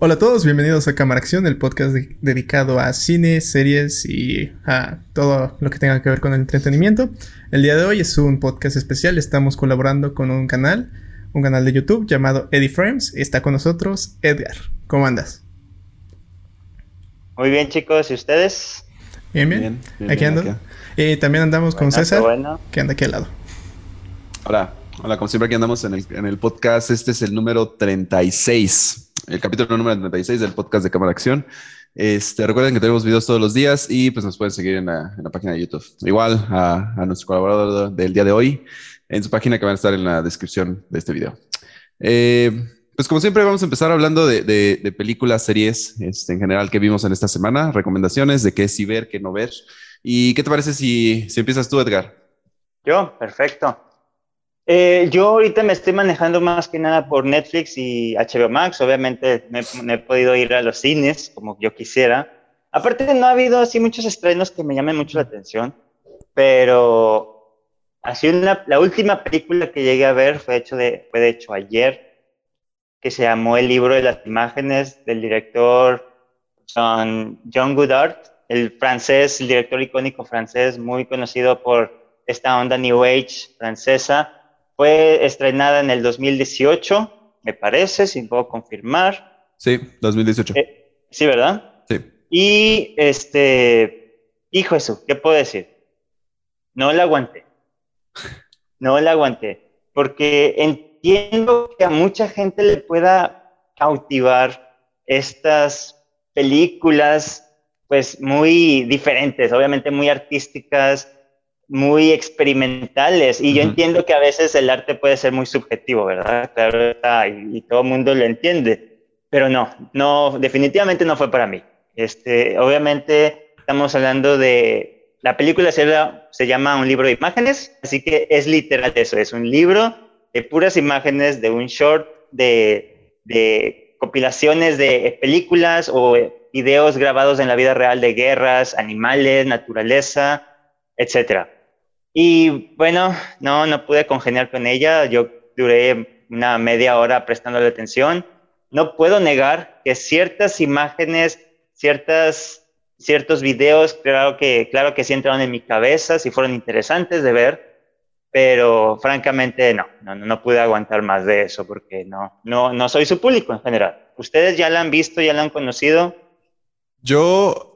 Hola a todos, bienvenidos a Cámara Acción, el podcast dedicado a cine, series y a todo lo que tenga que ver con el entretenimiento. El día de hoy es un podcast especial, estamos colaborando con un canal, un canal de YouTube llamado Eddie Frames. Está con nosotros Edgar. ¿Cómo andas? Muy bien chicos, ¿y ustedes? Bien, bien. aquí ando. Y también andamos con César, que anda aquí al lado. Hola, hola, como siempre aquí andamos en el, en el podcast. Este es el número 36 el capítulo número 36 del podcast de Cámara Acción. Este, recuerden que tenemos videos todos los días y pues nos pueden seguir en la, página de YouTube. Igual a, nuestro colaborador del día de hoy en su página que va a estar en la descripción de este video. Eh, pues como siempre vamos a empezar hablando de, películas, series este, en general que vimos en esta semana, recomendaciones de qué sí ver, qué no ver. ¿Y qué te parece si, si empiezas tú, Edgar? Yo, perfecto. Eh, yo ahorita me estoy manejando más que nada por Netflix y HBO Max. Obviamente no he, podido ir a los cines como yo quisiera. Aparte no ha habido así muchos estrenos que me llamen mucho la atención, pero así una, la última película que llegué a ver fue, hecho de, fue de hecho ayer, que se llamó El libro de las imágenes del director John, John Goodard, el francés, el director icónico francés, muy conocido por esta onda New Age francesa fue estrenada en el 2018, me parece, sin puedo confirmar. Sí, 2018. Eh, sí, ¿verdad? Sí. Y este, hijo eso, ¿qué puedo decir? No la aguanté. No la aguanté. Porque entiendo que a mucha gente le pueda cautivar estas películas, pues muy diferentes, obviamente muy artísticas, muy experimentales. Y yo entiendo que a veces el arte puede ser muy subjetivo, ¿verdad? Claro y, todo el mundo lo entiende. Pero no, no, definitivamente no fue para mí. Este, obviamente estamos hablando de... La película se, se llama Un libro de imágenes, así que es literal eso, es un libro de puras imágenes, de un short, de, de compilaciones de películas o videos grabados en la vida real de guerras, animales, naturaleza, etcétera. Y bueno, no, no pude congeniar con ella. Yo duré una media hora prestándole atención. No puedo negar que ciertas imágenes, ciertas, ciertos videos, claro que, claro que sí entraron en mi cabeza, sí fueron interesantes de ver, pero francamente no, no, no pude aguantar más de eso porque no, no, no soy su público en general. ¿Ustedes ya la han visto, ya la han conocido? Yo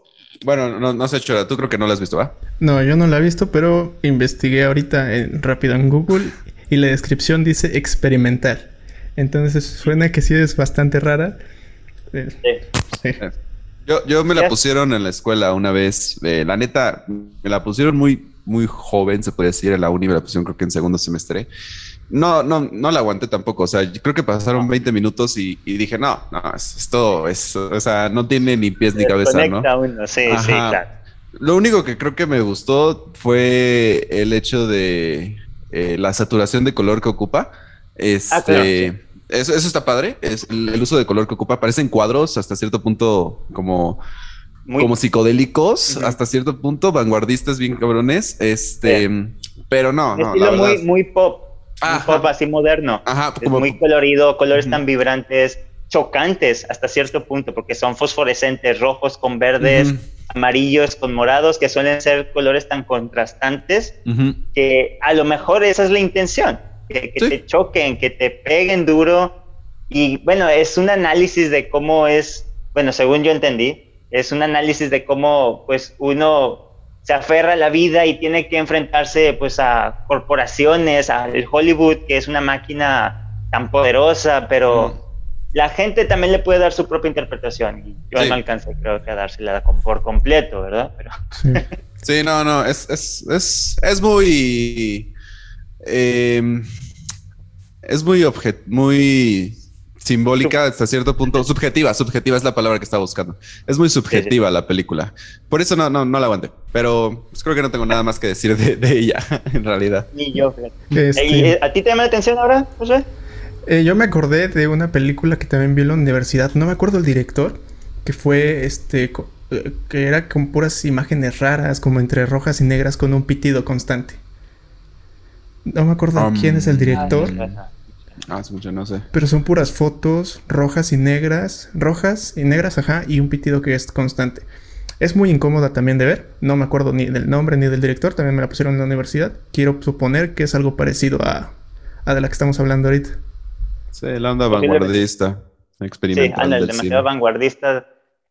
bueno, no, no sé, Chora, tú creo que no la has visto, ¿va? No, yo no la he visto, pero investigué ahorita en, rápido en Google y la descripción dice experimental. Entonces suena que sí es bastante rara. Eh, sí. Yo, yo me la pusieron en la escuela una vez. Eh, la neta, me la pusieron muy, muy joven, se puede decir, en la uni me la pusieron creo que en segundo semestre. No, no, no la aguanté tampoco. O sea, yo creo que pasaron 20 minutos y, dije, no, no, esto es, o sea, no tiene ni pies ni cabeza, ¿no? Sí, sí, claro. Lo único que creo que me gustó fue el hecho de eh, la saturación de color que ocupa. Este, ah, eso, está padre. Es el, uso de color que ocupa. Parecen cuadros hasta cierto punto como, como psicodélicos, hasta cierto punto, vanguardistas bien cabrones. Este, pero no, no. Estilo muy, muy pop un pop así moderno. Ajá, como... muy colorido, colores tan vibrantes, chocantes hasta cierto punto, porque son fosforescentes, rojos con verdes, amarillos con morados, que suelen ser colores tan contrastantes, que a lo mejor esa es la intención, que, te choquen, que te peguen duro. Y bueno, es un análisis de cómo es, bueno, según yo entendí, es un análisis de cómo pues uno se aferra a la vida y tiene que enfrentarse pues a corporaciones, al Hollywood, que es una máquina tan poderosa, pero la gente también le puede dar su propia interpretación. Y yo no alcancé, creo que a dársela por completo, ¿verdad? Pero... Sí. no, no, es, es, es, es muy... Em, es muy objet muy simbólica hasta cierto punto, subjetiva, subjetiva es la palabra que estaba buscando. Es muy subjetiva la película. Por eso no, no, no la aguanté, pero pues, creo que no tengo nada más que decir de, ella, en realidad. Ni yo. Este, ¿A ti te llama la atención ahora, José? Eh, yo me acordé de una película que también vi en la universidad, no me acuerdo el director, que fue este, eh, que era con puras imágenes raras, como entre rojas y negras, con un pitido constante. No me acuerdo quién es el director. Ah, es mucho, no sé. Pero son puras fotos rojas y negras, rojas y negras, ajá, y un pitido que es constante. Es muy incómoda también de ver. No me acuerdo ni del nombre ni del director. También me la pusieron en la universidad. Quiero suponer que es algo parecido a, a de la que estamos hablando ahorita. Sí, la onda vanguardista. Experimental. Sí, anda, demasiado vanguardista.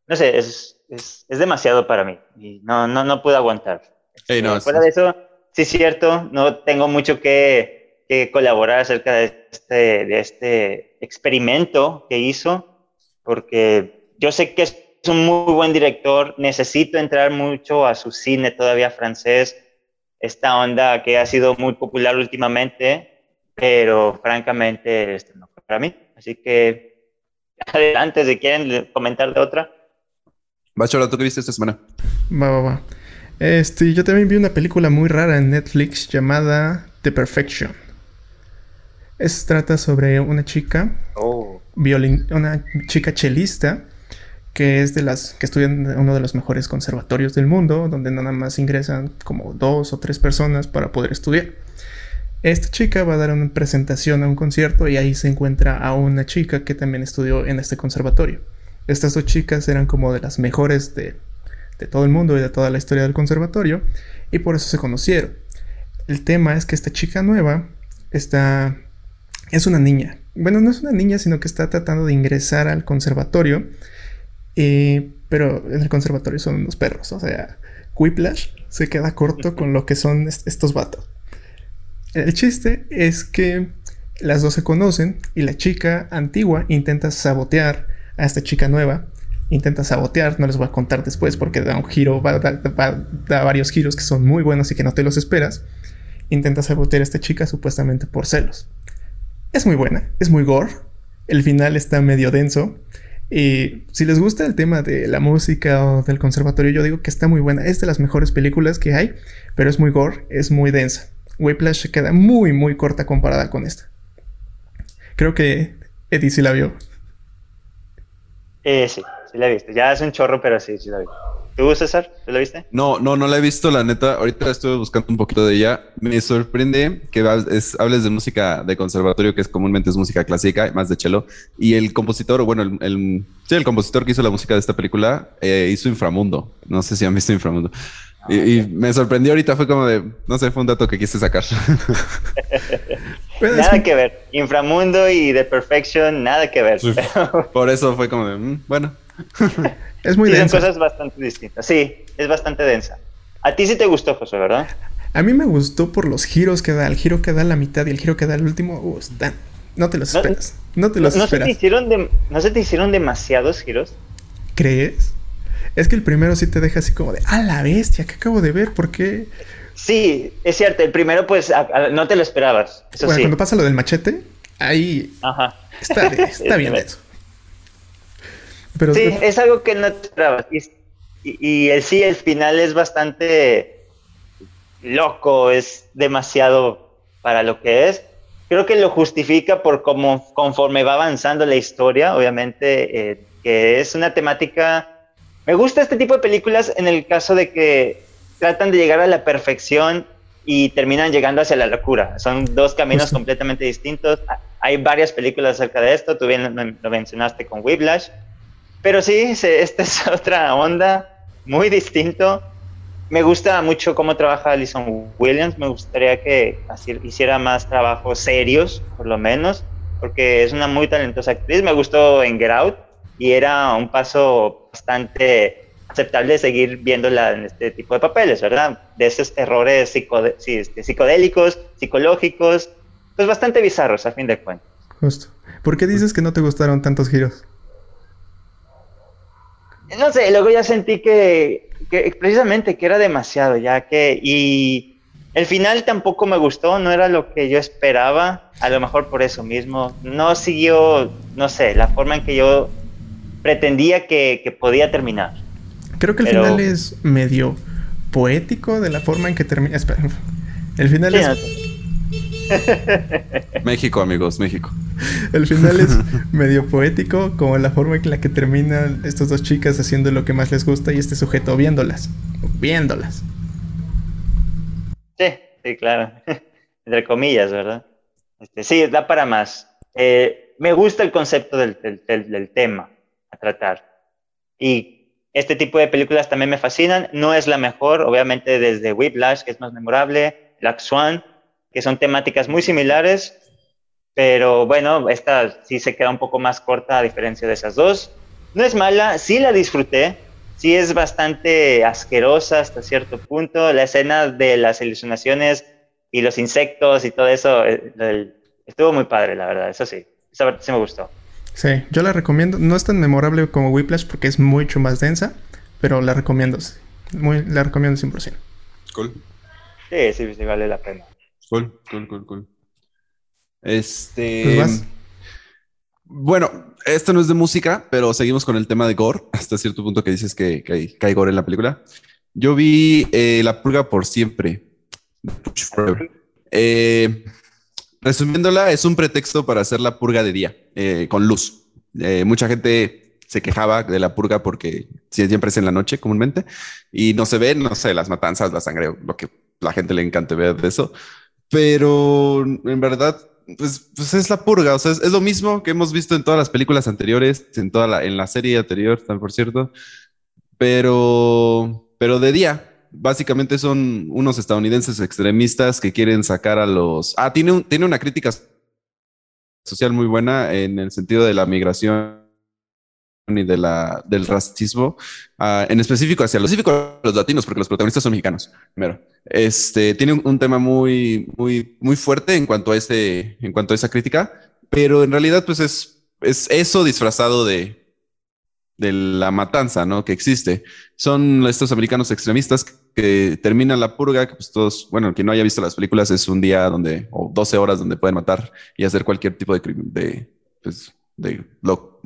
No sé, es, es, es, demasiado para mí. Y no, no, no pude aguantar. Hey, no, eh, fuera de eso, sí es cierto, no tengo mucho que, que colaborar acerca de este, de este experimento que hizo, porque yo sé que es un muy buen director, necesito entrar mucho a su cine todavía francés, esta onda que ha sido muy popular últimamente, pero francamente este no fue para mí. Así que adelante, si quieren comentar de otra. Bachola, ¿tú qué viste esta semana? Va, va, va. Este, yo también vi una película muy rara en Netflix llamada The Perfection. Es trata sobre una chica, oh. violin, una chica chelista que es de las que estudian en uno de los mejores conservatorios del mundo, donde nada más ingresan como dos o tres personas para poder estudiar. Esta chica va a dar una presentación a un concierto y ahí se encuentra a una chica que también estudió en este conservatorio. Estas dos chicas eran como de las mejores de, de todo el mundo y de toda la historia del conservatorio y por eso se conocieron. El tema es que esta chica nueva está es una niña. Bueno, no es una niña, sino que está tratando de ingresar al conservatorio pero en el conservatorio son unos perros. O sea, Whiplash se queda corto con lo que son estos vatos. El chiste es que las dos se conocen y la chica antigua intenta sabotear a esta chica nueva. Intenta sabotear, no les voy a contar después porque da un giro, va, da, varios giros que son muy buenos y que no te los esperas. Intenta sabotear a esta chica supuestamente por celos. Es muy buena, es muy gore. El final está medio denso. Y si les gusta el tema de la música o del conservatorio, yo digo que está muy buena. Es de las mejores películas que hay, pero es muy gore, es muy densa. Whiplash queda muy, muy corta comparada con esta. Creo que Eddie sí la vio. Eh, sí, sí la he visto. Ya es un chorro, pero sí, sí la vi. ¿Tú, César? ¿Tú la viste? No, no, no la he visto, la neta. Ahorita estuve buscando un poquito de ella. Me sorprende que hables de música de conservatorio, que es comúnmente es música clásica, más de cello. Y el compositor, bueno, el, sí, el compositor que hizo la música de esta película eh, hizo Inframundo. No sé si han visto Inframundo. y, me sorprendió ahorita, fue como de, no sé, fue un dato que quise sacar. nada que ver. Inframundo y The Perfection, nada que ver. Por eso fue como de, mm, bueno. Es muy densa. Son cosas bastante distintas. Sí, es bastante densa. A ti sí te gustó, José, ¿verdad? A mí me gustó por los giros que da. El giro que da la mitad y el giro que da el último. Uh, no te los esperas. No, te los no, esperas. Se te hicieron ¿No se te hicieron demasiados giros? ¿Crees? Es que el primero sí te deja así como de, ¡ah, la bestia! ¿Qué acabo de ver? ¿Por qué? Sí, es cierto. El primero, pues, no te lo esperabas. Eso bueno, cuando pasa lo del machete, ahí Ajá. está, está bien eso sí, es algo que no esperabas. Y, el sí, el final es bastante loco, es demasiado para lo que es. Creo que lo justifica por cómo conforme va avanzando la historia, obviamente, eh, que es una temática... Me gusta este tipo de películas en el caso de que tratan de llegar a la perfección y terminan llegando hacia la locura. Son dos caminos completamente distintos. Hay varias películas acerca de esto, tú bien lo mencionaste con Whiplash. Pero sí, esta es otra onda, muy distinto. Me gusta mucho cómo trabaja Alison Williams. Me gustaría que hiciera más trabajos serios, por lo menos, porque es una muy talentosa actriz. Me gustó en Get Out y era un paso bastante aceptable seguir viéndola en este tipo de papeles, ¿verdad? De esos errores este, psicodélicos, psicológicos, pues bastante bizarros a fin de cuentas. Justo. ¿Por qué dices que no te gustaron tantos giros? No sé, luego ya sentí que, precisamente que era demasiado, ya que, y el final tampoco me gustó, no era lo que yo esperaba, a lo mejor por eso mismo, no siguió, no sé, la forma en que yo pretendía que, podía terminar. Creo que el final es medio poético de la forma en que termina. Espera, el final es... México, amigos, México. El final es medio poético, como la forma en la que terminan estas dos chicas haciendo lo que más les gusta y este sujeto viéndolas. Viéndolas. Sí, sí, claro. Entre comillas, ¿verdad? Este, sí, da para más. eh, me gusta el concepto del, del, tema a tratar. Y este tipo de películas también me fascinan. No es la mejor, obviamente, desde Whiplash, que es más memorable, Black Swan, que son temáticas muy similares, pero bueno, esta sí se queda un poco más corta a diferencia de esas dos. No es mala, sí la disfruté, sí es bastante asquerosa hasta cierto punto. La escena de las ilusionaciones y los insectos y todo eso eh, estuvo muy padre, la verdad, eso sí, esa sí me gustó. Sí, yo la recomiendo. No es tan memorable como Whiplash porque es mucho más densa, pero la recomiendo. Muy, la recomiendo 100%. Cool. Sí, sí, sí, vale la pena. Cool, cool, cool, cool. Este. Pues bueno, esto no es de música, pero seguimos con el tema de gore, hasta cierto punto que dices que, hay, gore en la película. Yo vi eh, La Purga por siempre. Eh, resumiéndola, es un pretexto para hacer la purga de día, eh, con luz. mucha gente se quejaba de la purga porque siempre es en la noche comúnmente y no se ven, no sé, las matanzas, la sangre, lo que la gente le encanta ver de eso. Pero en verdad pues, pues, es la purga, o sea, es, lo mismo que hemos visto en todas las películas anteriores, en toda la, en la serie anterior, por cierto, pero, pero de día. Básicamente son unos estadounidenses extremistas que quieren sacar a los... Ah, tiene, tiene una crítica social muy buena en el sentido de la migración y de la, del racismo, ah, en específico hacia los, los latinos, porque los protagonistas son mexicanos. Primero, este, tiene un, tema muy, muy, muy fuerte en cuanto a este, en cuanto a esa crítica, pero en realidad, pues es, es eso disfrazado de, de la matanza, ¿no? Que existe. Son estos americanos extremistas que terminan la purga, que pues todos, bueno, quien no haya visto las películas es un día donde, o 12 horas donde pueden matar y hacer cualquier tipo de, de pues, de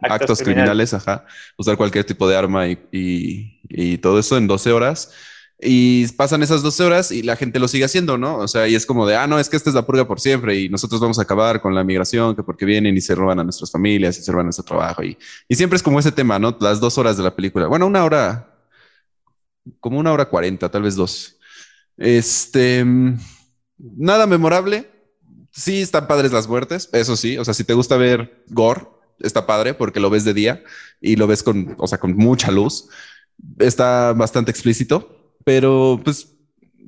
actos, criminales, ajá, usar cualquier tipo de arma y, y, todo eso en 12 horas. Y pasan esas 12 horas y la gente lo sigue haciendo, ¿no? O sea, y es como de, ah, no, es que esta es la purga por siempre y nosotros vamos a acabar con la migración, que porque vienen y se roban a nuestras familias y se roban nuestro trabajo. Y, y siempre es como ese tema, ¿no? Las dos horas de la película. Bueno, una hora, como una hora cuarenta, tal vez dos. Este, nada memorable. Sí, están padres las muertes, eso sí. O sea, si te gusta ver gore, está padre porque lo ves de día y lo ves con, o sea, con mucha luz. Está bastante explícito, pero pues,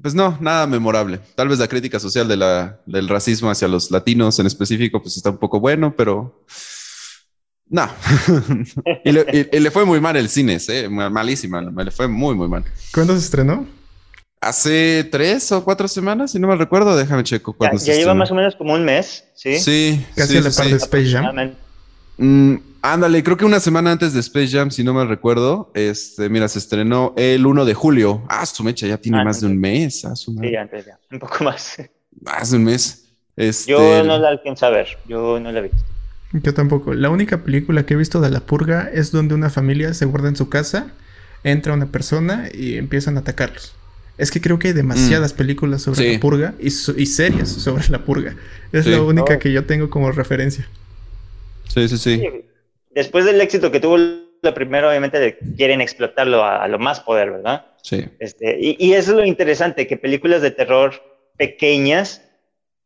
pues no, nada memorable. Tal vez la crítica social de la, del racismo hacia los latinos en específico, pues está un poco bueno, pero no. y, le, fue muy mal el cine, ¿eh? malísima, le fue muy, muy mal. ¿Cuándo se estrenó? Hace tres o cuatro semanas, si no me recuerdo, déjame checo. Ya, ya lleva más o menos como un mes, ¿sí? Sí. Casi a la par de Space Jam. Mm, ándale, creo que una semana antes de Space Jam, si no me recuerdo, este, mira, se estrenó el 1 de julio. Ah, su mecha ya tiene ah, más de un mes. Ah, sí, antes ya, un poco más. Más de un mes. Este... Yo no la alcanzo a ver, yo no la he visto. Yo tampoco. La única película que he visto de La Purga es donde una familia se guarda en su casa, entra una persona y empiezan a atacarlos. Es que creo que hay demasiadas mm. películas sobre la purga y, y, series sobre la purga. Es la única oh. que yo tengo como referencia. Sí, sí, sí. Después del éxito que tuvo la primera, obviamente quieren explotarlo a, lo más poder, ¿verdad? Sí. Este, y, y, eso es lo interesante, que películas de terror pequeñas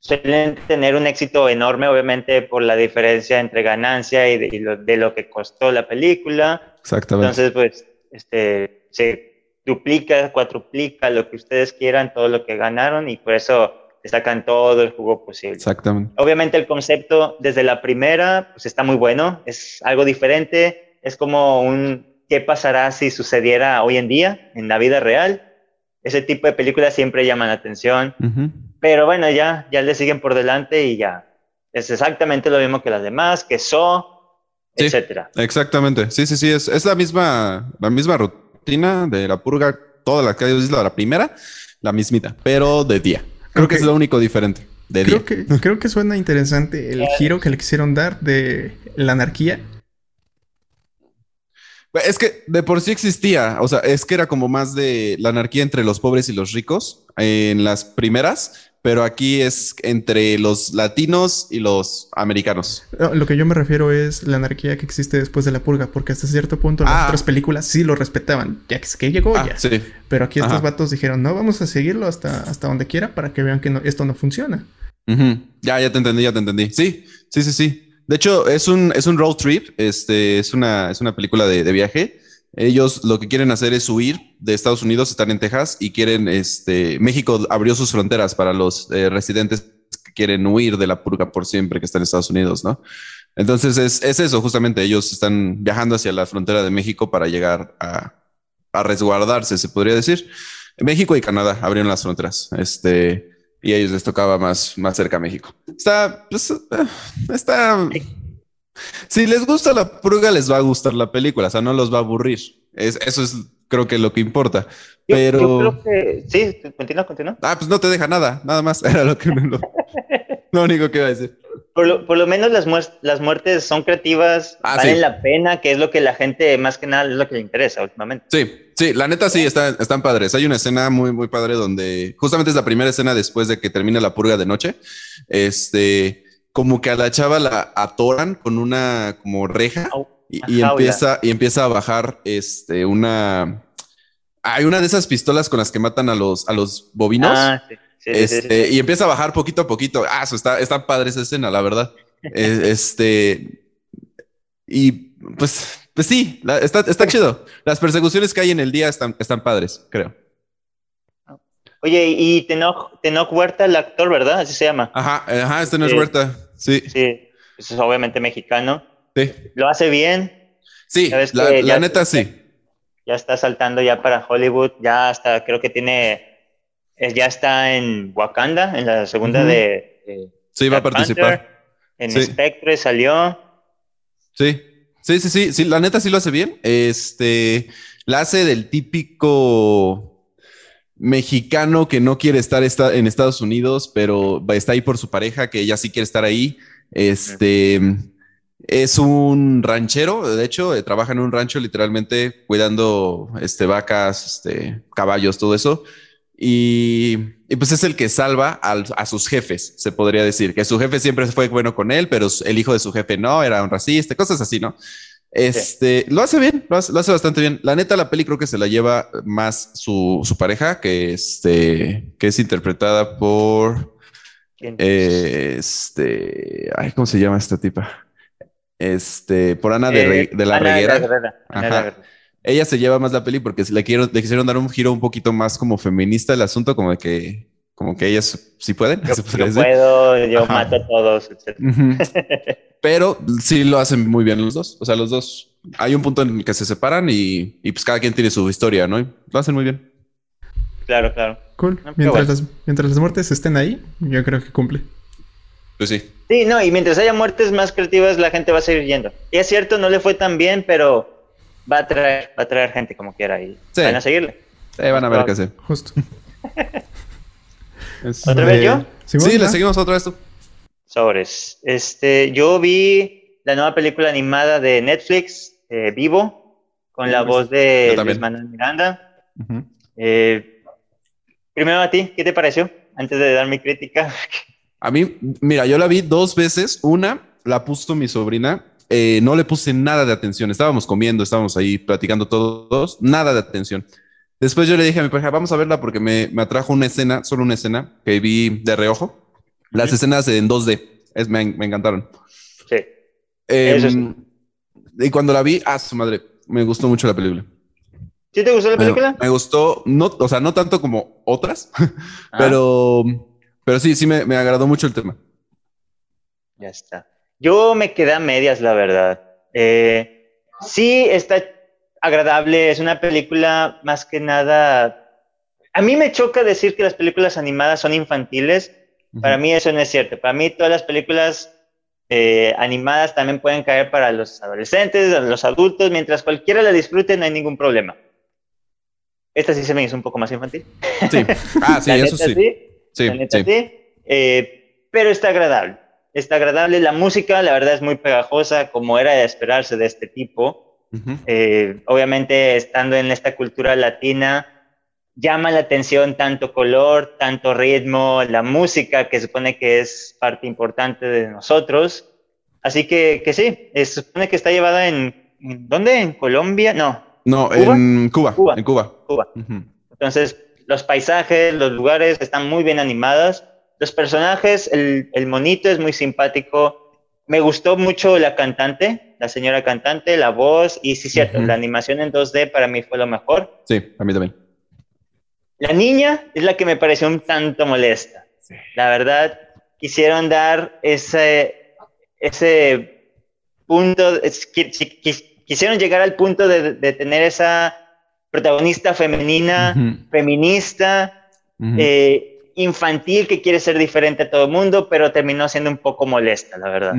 suelen tener un éxito enorme, obviamente, por la diferencia entre ganancia y de, lo, que costó la película. Exactamente. Entonces, pues, este, se duplica, cuatruplica lo que ustedes quieran, todo lo que ganaron, y por eso sacan todo el jugo posible. Exactamente. Obviamente el concepto desde la primera pues está muy bueno, es algo diferente, es como un qué pasará si sucediera hoy en día en la vida real. Ese tipo de películas siempre llaman la atención, pero bueno, ya ya le siguen por delante y ya es exactamente lo mismo que las demás, que so, etcétera. Exactamente. Sí, sí, sí, es, es la misma la misma rutina de la purga, toda la que hay la primera, la mismita, pero de día. Creo que es lo único diferente. De creo, que, creo que suena interesante el giro que le quisieron dar de la anarquía. Es que de por sí existía, o sea, es que era como más de la anarquía entre los pobres y los ricos en las primeras, pero aquí es entre los latinos y los americanos. lo que yo me refiero es la anarquía que existe después de la purga, porque hasta cierto punto las ah. otras películas sí lo respetaban, ya que, que llegó ah, ya. Sí. Pero aquí estos vatos dijeron, no, vamos a seguirlo hasta, hasta donde quiera para que vean que esto no funciona. Ya, ya te entendí, ya te entendí. Sí, sí, sí, sí. De hecho, es un, es un road trip, este, es, una, es una película de, de viaje. Ellos lo que quieren hacer es huir de Estados Unidos, están en Texas y quieren, este, México abrió sus fronteras para los eh, residentes que quieren huir de la purga por siempre que están en Estados Unidos, ¿no? Entonces es, es eso, justamente ellos están viajando hacia la frontera de México para llegar a, a resguardarse, se podría decir. México y Canadá abrieron las fronteras, este, y a ellos les tocaba más, más cerca a México. Está, pues, eh, está, si les gusta la purga, les va a gustar la película, o sea, no los va a aburrir. Es, eso es, creo que lo que importa. Yo, Pero. yo creo que. Sí, continúa, continúa. Ah, pues no te deja nada, nada más. Era lo que lo, lo único que iba a decir. Por lo, por lo menos las, muer- las muertes son creativas, Ah, valen sí. la pena, que es lo que la gente, más que nada, es lo que le interesa últimamente. Sí, sí, la neta sí, están, están padres. Hay una escena muy, muy padre donde justamente es la primera escena después de que termina la purga de noche. Este, como que a la chava la atoran con una como reja y, empieza, y empieza a bajar este, una. Hay una de esas pistolas con las que matan a los, a los bovinos. Ah, sí, sí, sí, sí, sí. Este, y empieza a bajar poquito a poquito. Ah, eso está, está padre esa escena, la verdad. Eh, este, y pues, pues sí, la- está, está chido. Las persecuciones que hay en el día están, están padres, creo. Oye, y Tenoch, Tenoch Huerta, el actor, ¿verdad? Así se llama. Ajá, ajá, este no es. Huerta. Sí, Sí, pues es obviamente mexicano. sí. Lo hace bien, Sí, la, la ya- neta sí. ya está saltando ya para Hollywood, ya hasta creo que tiene, ya está en Wakanda, en la segunda de, de Sí, va a Black participar. Panther, en Sí. Spectre salió. Sí, sí, sí, sí, sí, la neta sí lo hace bien. Este, la hace del típico mexicano que no quiere estar esta- en Estados Unidos, pero está ahí por su pareja, que ella sí quiere estar ahí. Este, es un ranchero, de hecho, eh, trabaja en un rancho literalmente cuidando este, vacas, este, caballos, todo eso. Y, pues es el que salva al- a sus jefes, se podría decir, que su jefe siempre fue bueno con él, pero el hijo de su jefe no, era un racista, cosas así, ¿no? Este, lo hace bien, lo hace, lo hace bastante bien. La neta, la peli creo que se la lleva más su, su pareja, que, este, que es interpretada por, eh, este, ay, ¿cómo se llama esta tipa? Este, por Ana de, Re- Eh, de la Ana Reguera. Reguera, Ana. Ella se lleva más la peli porque le, quiero, le quisieron dar un giro un poquito más como feminista el asunto, como de que, como que ellas sí pueden. Yo, puedo, yo Ajá. mato a todos, etc. Pero sí lo hacen muy bien los dos. O sea, los dos. Hay un punto en el que se separan y, y pues cada quien tiene su historia, ¿no? Y lo hacen muy bien. Claro, claro. Cool. Ah, Mientras, bueno. las, mientras las muertes estén ahí, yo creo que cumple. Pues sí. Sí, no, y mientras haya muertes más creativas, la gente va a seguir yendo. Y es cierto, no le fue tan bien, pero va a traer, va a traer gente como quiera y Sí. van a seguirle. Sí, van a ver qué hacer. Justo. ¿Otra vez yo? Simón, Sí, le seguimos otra vez tú. Sobres. Este, yo vi la nueva película animada de Netflix, eh, Vivo, con la voz de. Luis Manuel Miranda. Eh, primero a ti, ¿qué te pareció? Antes de dar mi crítica. A mí, mira, yo la vi dos veces. Una la puso mi sobrina. eh, no le puse nada de atención. Estábamos comiendo, estábamos ahí platicando todos. Nada de atención. Después yo le dije a mi pareja, vamos a verla porque me, me atrajo una escena, solo una escena que vi de reojo. Las escenas en 2D. Es, me, me encantaron. Sí. Em, sí. Y cuando la vi, a su madre, me gustó mucho la película. ¿Sí te gustó la Me, película? me gustó, no, o sea, no tanto como otras, Ah, pero, pero sí, sí me, me agradó mucho el tema. Ya está. Yo me quedé a medias, la verdad. Eh, sí, está agradable. Es una película más que nada. A mí me choca decir que las películas animadas son infantiles. Para mí eso no es cierto. Para mí todas las películas eh, animadas también pueden caer para los adolescentes, los adultos. Mientras cualquiera la disfrute, no hay ningún problema. Esta sí se me hizo un poco más infantil. Sí. Ah, sí, La eso neta, sí. Sí, la neta, sí. sí. Eh, pero está agradable. Está agradable. La música, la verdad, es muy pegajosa, como era de esperarse de este tipo. Ujú. Eh, obviamente, estando en esta cultura latina, llama la atención tanto color, tanto ritmo, la música, que supone que es parte importante de nosotros. Así que, que sí, se supone que está llevada en, ¿en ¿dónde? ¿En Colombia? No, No, ¿Cuba? en Cuba, Cuba. en Cuba. Cuba. Ujú. Entonces, los paisajes, los lugares están muy bien animados. Los personajes, el, el monito es muy simpático. me gustó mucho la cantante, la señora cantante, la voz, y sí, cierto, la animación en 2D para mí fue lo mejor. Sí, a mí también. La niña es la que me pareció un tanto molesta. La verdad, quisieron dar ese, ese punto, quisieron llegar al punto de, tener esa protagonista femenina, feminista, eh, infantil que quiere ser diferente a todo el mundo, pero terminó siendo un poco molesta, la verdad.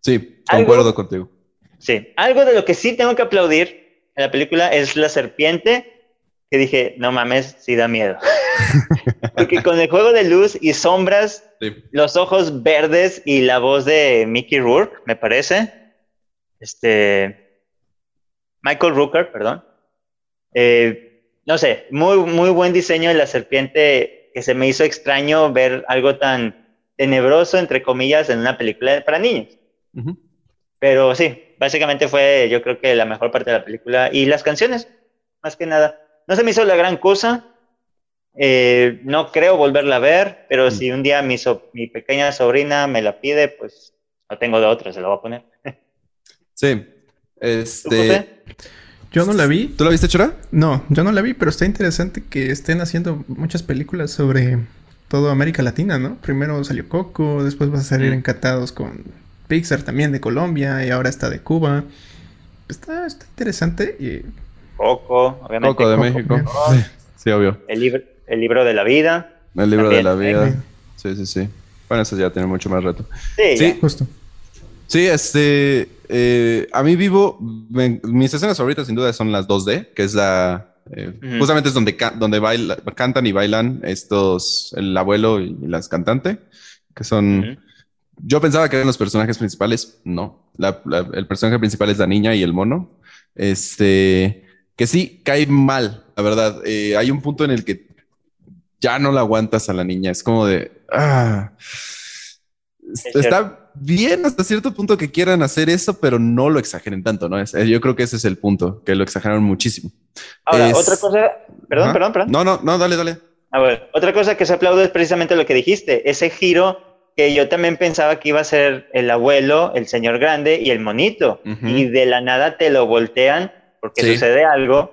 Sí, concuerdo contigo. Sí, algo de lo que sí tengo que aplaudir en la película es la serpiente, que dije, no mames, sí da miedo. Porque con el juego de luz y sombras, los ojos verdes y la voz de Mickey Rourke, me parece, este, Michael Rooker, perdón, eh, no sé, muy, muy buen diseño de la serpiente que se me hizo extraño ver algo tan tenebroso, entre comillas, en una película para niños. Pero sí, básicamente fue yo creo que la mejor parte de la película y las canciones, más que nada. No se me hizo la gran cosa, eh, no creo volverla a ver, pero mm. si un día mi, mi pequeña sobrina me la pide, pues no tengo de otra, se la voy a poner. sí. Este... Yo no la vi. ¿Tú la viste, Chora? No, yo no la vi, pero está interesante que estén haciendo muchas películas sobre toda América Latina, ¿no? Primero salió Coco, después va a salir mm. Encatados con Pixar también de Colombia y ahora está de Cuba. Está, está interesante y... Coco, obviamente. Coco de México. Sí, obvio. El, libro, el libro de la vida. El libro de la vida. Sí, sí, sí. Bueno, eso ya tiene mucho más reto. Sí, sí. justo. Sí, este, eh, a mí vivo, mis escenas favoritas sin duda son las 2D, que es la, eh, justamente es donde, donde baila, cantan y bailan estos, el abuelo y, las cantantes, que son, yo pensaba que eran los personajes principales, no, el personaje principal es la niña y el mono, este, que sí, cae mal, la verdad, eh, hay un punto en el que ya no la aguantas a la niña, es como de, ah, está bien hasta cierto punto que quieran hacer eso, pero no lo exageren tanto, ¿no? Es, yo creo que ese es el punto, que lo exageraron muchísimo. Ahora, otra cosa, perdón, perdón, perdón. No, no, no, dale, dale. A ver, otra cosa que se aplaude es precisamente lo que dijiste, ese giro que yo también pensaba que iba a ser el abuelo, el señor grande y el monito, y de la nada te lo voltean porque sucede algo.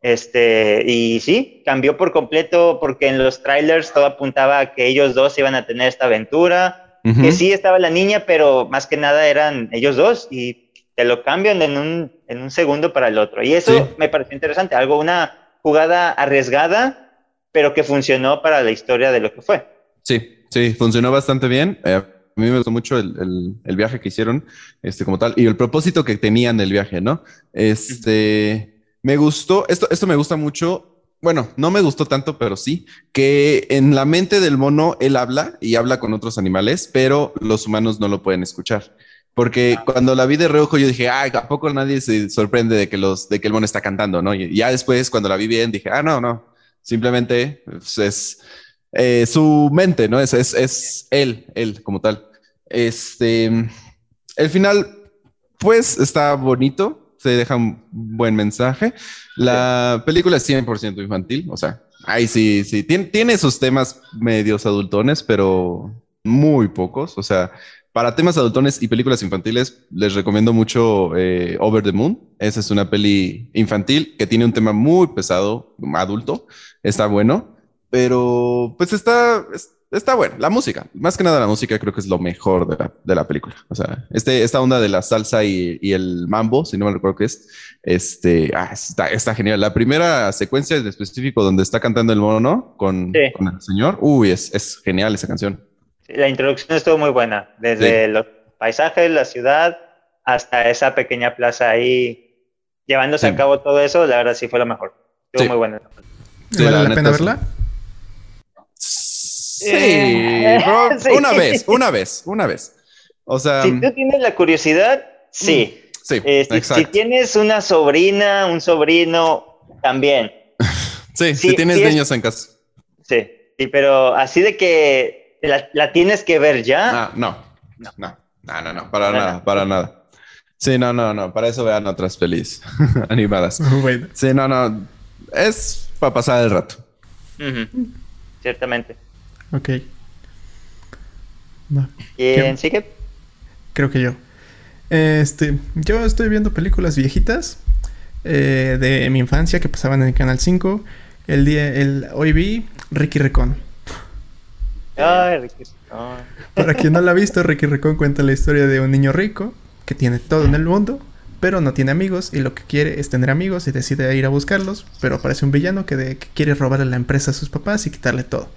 Este, y sí, cambió por completo porque en los trailers todo apuntaba a que ellos dos iban a tener esta aventura, que sí estaba la niña, pero más que nada eran ellos dos y te lo cambian en un, en un segundo para el otro. Y eso me pareció interesante, algo, una jugada arriesgada, pero que funcionó para la historia de lo que fue. Sí, sí, funcionó bastante bien. Eh, mí me gustó mucho el, el, viaje que hicieron, este, como tal, y el propósito que tenían del viaje, ¿no? Este, me gustó, esto, esto me gusta mucho bueno, no me gustó tanto, pero sí, que en la mente del mono él habla y habla con otros animales, pero los humanos no lo pueden escuchar. Porque ah. cuando la vi de reojo yo dije, ay, ¿a poco nadie se sorprende de que, los, de que el mono está cantando? ¿no? Y ya después, cuando la vi bien, dije, ah, no, no, simplemente pues, es eh, su mente, ¿no? Es, es, es él, él como tal. Este, el final, pues, está bonito se deja un buen mensaje. La película es 100% infantil, o sea, ahí sí, sí, tiene, tiene sus temas medios adultones, pero muy pocos, o sea, para temas adultones y películas infantiles, les recomiendo mucho eh, Over the Moon. Esa es una peli infantil que tiene un tema muy pesado, adulto. Está bueno, pero pues está, está bueno. La música, más que nada la música creo que es lo mejor de la, de la película. O sea, este, esta onda de la salsa y, y, el mambo, si no me recuerdo qué es, este, ah, está, está, genial. La primera secuencia en específico donde está cantando el mono con, con el señor, uy, es, es genial esa canción. la introducción estuvo muy buena, desde los paisajes, la ciudad, hasta esa pequeña plaza ahí, llevándose a cabo todo eso, la verdad sí fue lo mejor. Estuvo muy buena. ¿Vale la, pena verla? Sí, una vez, una vez, una vez. O sea. Si tú tienes la curiosidad, sí. Mm, sí, eh, si, tienes una sobrina, un sobrino, también. sí, si tienes niños en casa. Sí, sí, pero así de que la, tienes que ver ya. Ah, no, no, no, no, no, para nada, para nada. Sí, no, no, no, para eso vean otras pelis animadas. Sí, no, no, es para pasar el rato. Ciertamente. Ok. ¿Quién sigue? creo que yo. Este, yo estoy viendo películas viejitas eh, de mi infancia que pasaban en el Canal 5. El día, el, hoy vi Ricky Recon. Ay, Ricky Recon. Para quien no la ha visto, Ricky Recon cuenta la historia de un niño rico que tiene todo en el mundo, pero no tiene amigos y lo que quiere es tener amigos y decide ir a buscarlos, pero aparece un villano que, de, que quiere robarle la empresa a sus papás y quitarle todo.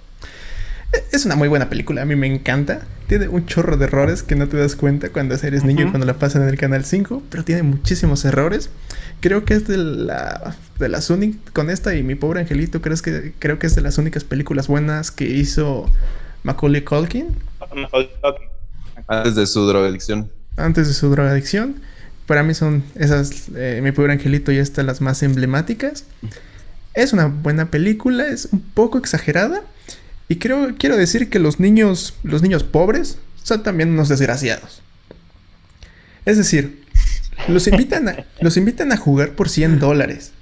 Es una muy buena película, a mí me encanta. Tiene un chorro de errores que no te das cuenta cuando eres niño y cuando la pasan en el canal 5, pero tiene muchísimos errores. Creo que es de, la, de las únicas, con esta y mi pobre angelito, creo que, creo que es de las únicas películas buenas que hizo Macaulay Culkin. Antes de su drogadicción. Antes de su drogadicción. Para mí son esas, eh, mi pobre angelito y esta las más emblemáticas. Es una buena película, es un poco exagerada. Y creo, quiero decir que los niños, los niños pobres son también unos desgraciados. Es decir, los invitan a, los invitan a jugar por 100 dólares.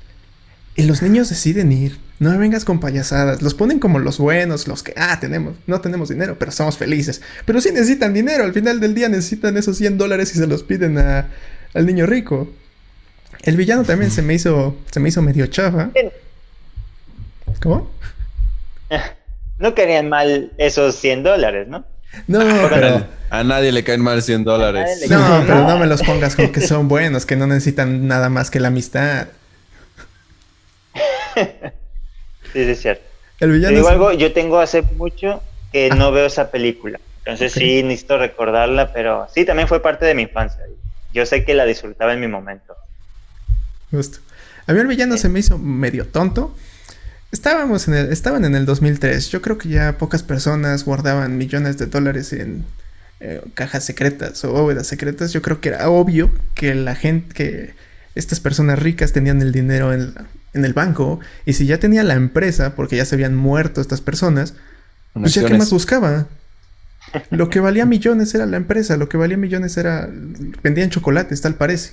Y los niños deciden ir. No me vengas con payasadas. Los ponen como los buenos, los que, ah, tenemos, no tenemos dinero, pero somos felices. Pero sí necesitan dinero. Al final del día necesitan esos 100 dólares y se los piden a, al niño rico. El villano también se me hizo, se me hizo medio chafa. ¿Cómo? No querían mal esos 100 dólares, ¿no? No, pero... A nadie le caen mal 100 dólares. No, pero no me los pongas como que son buenos, que no necesitan nada más que la amistad. sí, sí, es cierto. El villano Digo algo, yo tengo hace mucho que no veo esa película. Entonces sí necesito recordarla, pero sí, también fue parte de mi infancia. Yo sé que la disfrutaba en mi momento. Justo. A mí el villano se me hizo medio tonto. Estábamos en el, estaban en el 2003. Yo creo que ya pocas personas guardaban millones de dólares en eh, cajas secretas o bóvedas secretas. Yo creo que era obvio que la gente, que estas personas ricas tenían el dinero en, en el banco. Y si ya tenía la empresa, porque ya se habían muerto estas personas, pues ya qué más buscaba. Lo que valía millones era la empresa, lo que valía millones era. vendían chocolates, tal parece.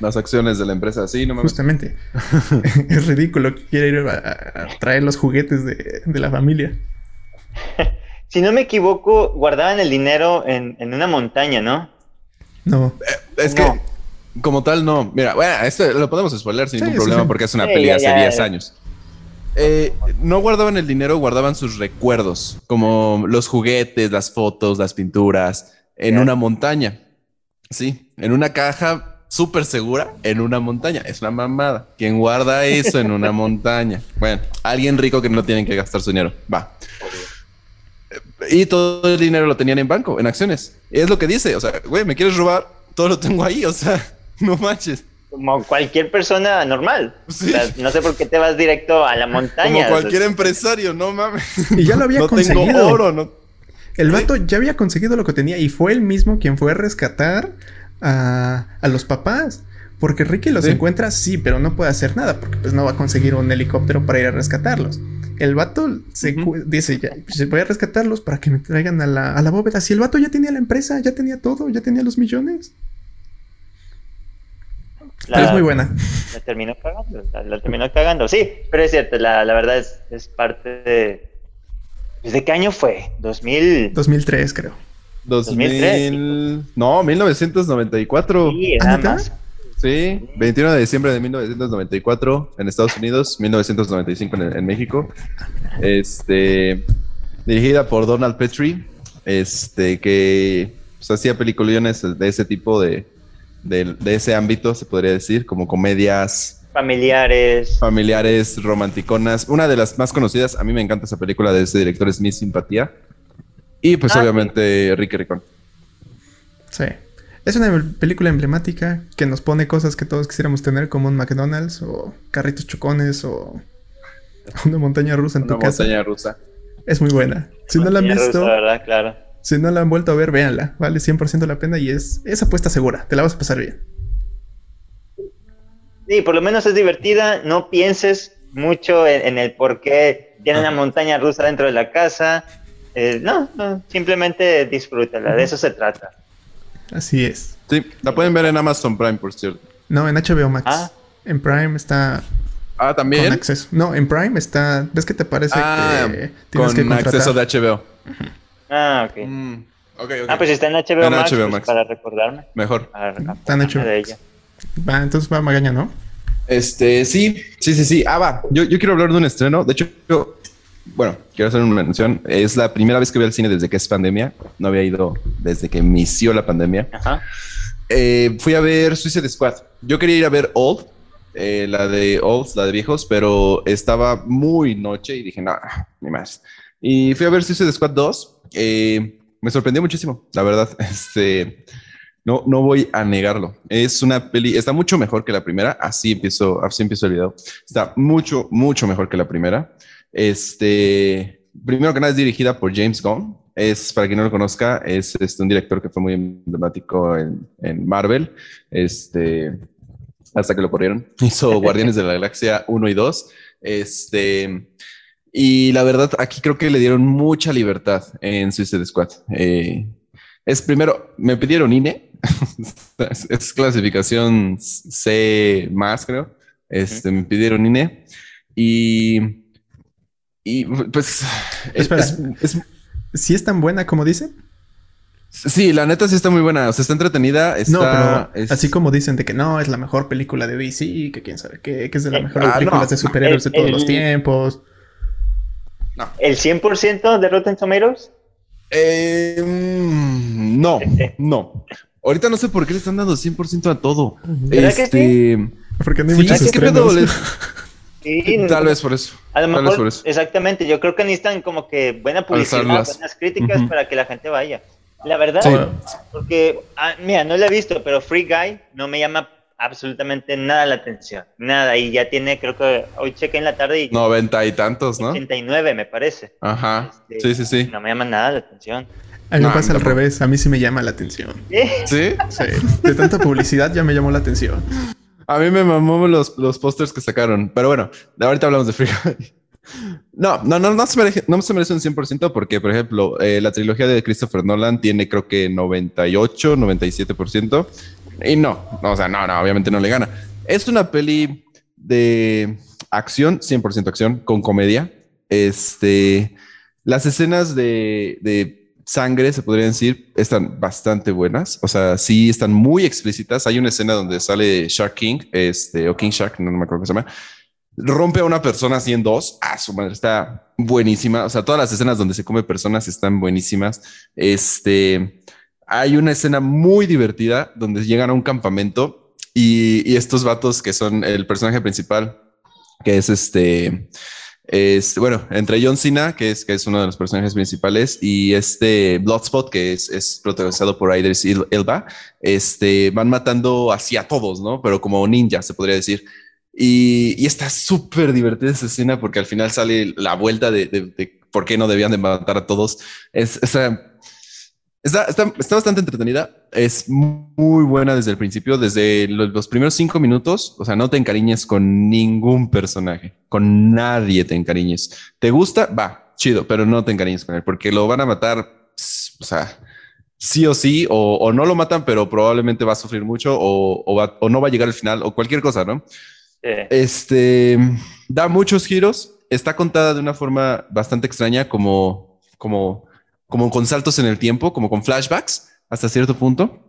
Las acciones de la empresa, sí, no me Justamente. es ridículo que quiera ir a, traer los juguetes de, la familia. si no me equivoco, guardaban el dinero en, una montaña, ¿no? No. Eh, es que, como tal, no. Mira, bueno, esto lo podemos spoiler sin ningún problema porque es una peli hace 10 años. Eh, no guardaban el dinero, guardaban sus recuerdos, como los juguetes, las fotos, las pinturas, en una montaña. Sí, en una caja súper segura en una montaña. Es una mamada. ¿Quién guarda eso en una montaña? Bueno, alguien rico que no tiene que gastar su dinero. Va. Y todo el dinero lo tenían en banco, en acciones. Es lo que dice. O sea, güey, me quieres robar, todo lo tengo ahí. O sea, no manches. Como cualquier persona normal. no sé por qué te vas directo a la montaña. Como cualquier empresario, no mames. Y ya lo había no conseguido. Tengo oro, no. El vato ya había conseguido lo que tenía y fue él mismo quien fue a rescatar a, a los papás. Porque Ricky los encuentra, sí, pero no puede hacer nada porque pues no va a conseguir un helicóptero para ir a rescatarlos. El vato se dice, ya, pues, voy a rescatarlos para que me traigan a la, a la bóveda. Si el vato ya tenía la empresa, ya tenía todo, ya tenía los millones. es muy buena. La terminó cagando, la, terminó cagando. Sí, pero es cierto, la, la verdad es, es parte de... ¿Desde qué año fue? ¿2000? 2003, creo. 2000... No, 1994. Sí, nada más. Sí, 21 de diciembre de 1994 en Estados Unidos, 1995 en, en México. Este, dirigida por Donald Petrie, este, que pues, hacía peliculones de ese tipo de, de, de, ese ámbito, se podría decir, como comedias familiares. Familiares, romanticonas. Una de las más conocidas, a mí me encanta esa película de ese director, es Mi Simpatía. Y pues ah, obviamente Ricky Ricón. Sí. Es una película emblemática que nos pone cosas que todos quisiéramos tener, como un McDonald's o carritos chocones o una montaña rusa en tu casa. Una montaña rusa. Es muy buena. Si no la han visto, ¿verdad? Claro. si no la han vuelto a ver, véanla. Vale 100% la pena y es, esa apuesta segura. Te la vas a pasar bien. Sí, por lo menos es divertida. No pienses mucho en, el por qué tiene una montaña rusa dentro de la casa. Eh, no, no, simplemente disfrútala. De eso se trata. Así es. Sí, la pueden ver en Amazon Prime, por cierto. No, en HBO Max. Ah. En Prime está. Ah, también. Con acceso. No, en Prime está. ¿Ves que te parece ah, que tienes con que acceso de HBO? Ah, ok. Mm. Okay, okay. Ah, pues está en HBO, En Max, HBO pues, Max. para recordarme. Mejor. Para Está en HBO. de ella. Va, entonces va Magaña, ¿no? Este, sí, sí, sí, sí. Ah, va. Yo, yo quiero hablar de un estreno. De hecho, yo, bueno, quiero hacer una mención. Es la primera vez que voy al cine desde que es pandemia. No había ido desde que inició la pandemia. Ajá. Eh, fui a ver Suicide Squad. Yo quería ir a ver Old, eh, la de Old, la de viejos, pero estaba muy noche y dije, no, ni más. Y fui a ver Suicide Squad 2. Eh, me sorprendió muchísimo, la verdad. Este, no, no voy a negarlo. Es una peli, está mucho mejor que la primera. Así empiezo, así empiezo el video. Está mucho, mucho mejor que la primera. Este, primero que nada es dirigida por James Gunn. Es, para quien no lo conozca, es este, un director que fue muy emblemático en, en Marvel. Este, hasta que lo corrieron. Hizo Guardianes de la Galaxia 1 y 2. Este, y la verdad, aquí creo que le dieron mucha libertad en Suicide Squad. Eh, es primero, me pidieron INE, es, es clasificación C más, creo. Este, me pidieron INE y, y pues, es- Espera. es- es- ¿Sí es tan buena como dicen? sí, la neta sí está muy buena, o sea, está entretenida. Está, no, pero es- así como dicen de que no, es la mejor película de DC, que quién sabe qué, que es de las Eh, mejores ah, películas no. de superhéroes de El- todos los tiempos. ¿El 100% de Rotten Tomatoes? Eh, mm, no, no. Ahorita no sé por qué le están dando 100% a todo. ¿Verdad que Este, Porque no hay sí, muchos ¿qué pedo? estrenos. Sí, Tal vez por eso. A lo Tal vez mejor, por eso. exactamente. Yo creo que necesitan como que buena publicidad, Alzarlas. buenas críticas para que la gente vaya. La verdad, Sí. porque, ah, mira, no la he visto, pero Free Guy no me llama absolutamente nada la atención. Nada. Y ya tiene, creo que hoy chequé en la tarde y Noventa y tantos, ¿no? 89, me parece. Ajá. Este, Sí, sí, sí. No me llama nada la atención. A mí me No, pasa al revés, a mí sí me llama la atención. ¿Eh? Sí. Sí, de tanta publicidad ya me llamó la atención. A mí me mamó los, los pósters que sacaron. Pero bueno, ahorita hablamos de Free. No, no, no, no se merece, no se merece un 100% porque, por ejemplo, eh, la trilogía de Christopher Nolan tiene creo que 98, 97%. Y no, no, o sea, no, no, obviamente no le gana. Es una peli de acción, 100% acción, con comedia. Este, las escenas de, de sangre, se podría decir, están bastante buenas. O sea, sí están muy explícitas. Hay una escena donde sale Shark King, este, o King Shark, no, me acuerdo cómo se llama. Rompe a una persona así en dos. Ah, su madre está buenísima. O sea, todas las escenas donde se come personas están buenísimas. Este, hay una escena muy divertida donde llegan a un campamento y, y estos vatos que son el personaje principal, que es este, es, bueno, entre John Cena, que es, que es uno de los personajes principales, y este Bloodspot, que es, protagonizado por Idris El- Elba, este, van matando así a todos, ¿no? Pero como ninjas, se podría decir. Y, y está súper divertida esa escena porque al final sale la vuelta de por qué no debían de matar a todos. Es, esa- está, está, está bastante entretenida. Es muy buena desde el principio, desde los, los primeros cinco minutos. O sea, no te encariñes con ningún personaje, con nadie te encariñes. ¿Te gusta? Va, chido, pero no te encariñes con él porque lo van a matar. O sea, sí o sí, o, o no lo matan, pero probablemente va a sufrir mucho o, o, va- o no va a llegar al final o cualquier cosa, ¿no? Eh, Este da muchos giros. Está contada de una forma bastante extraña, como, como, como con saltos en el tiempo, como con flashbacks hasta cierto punto.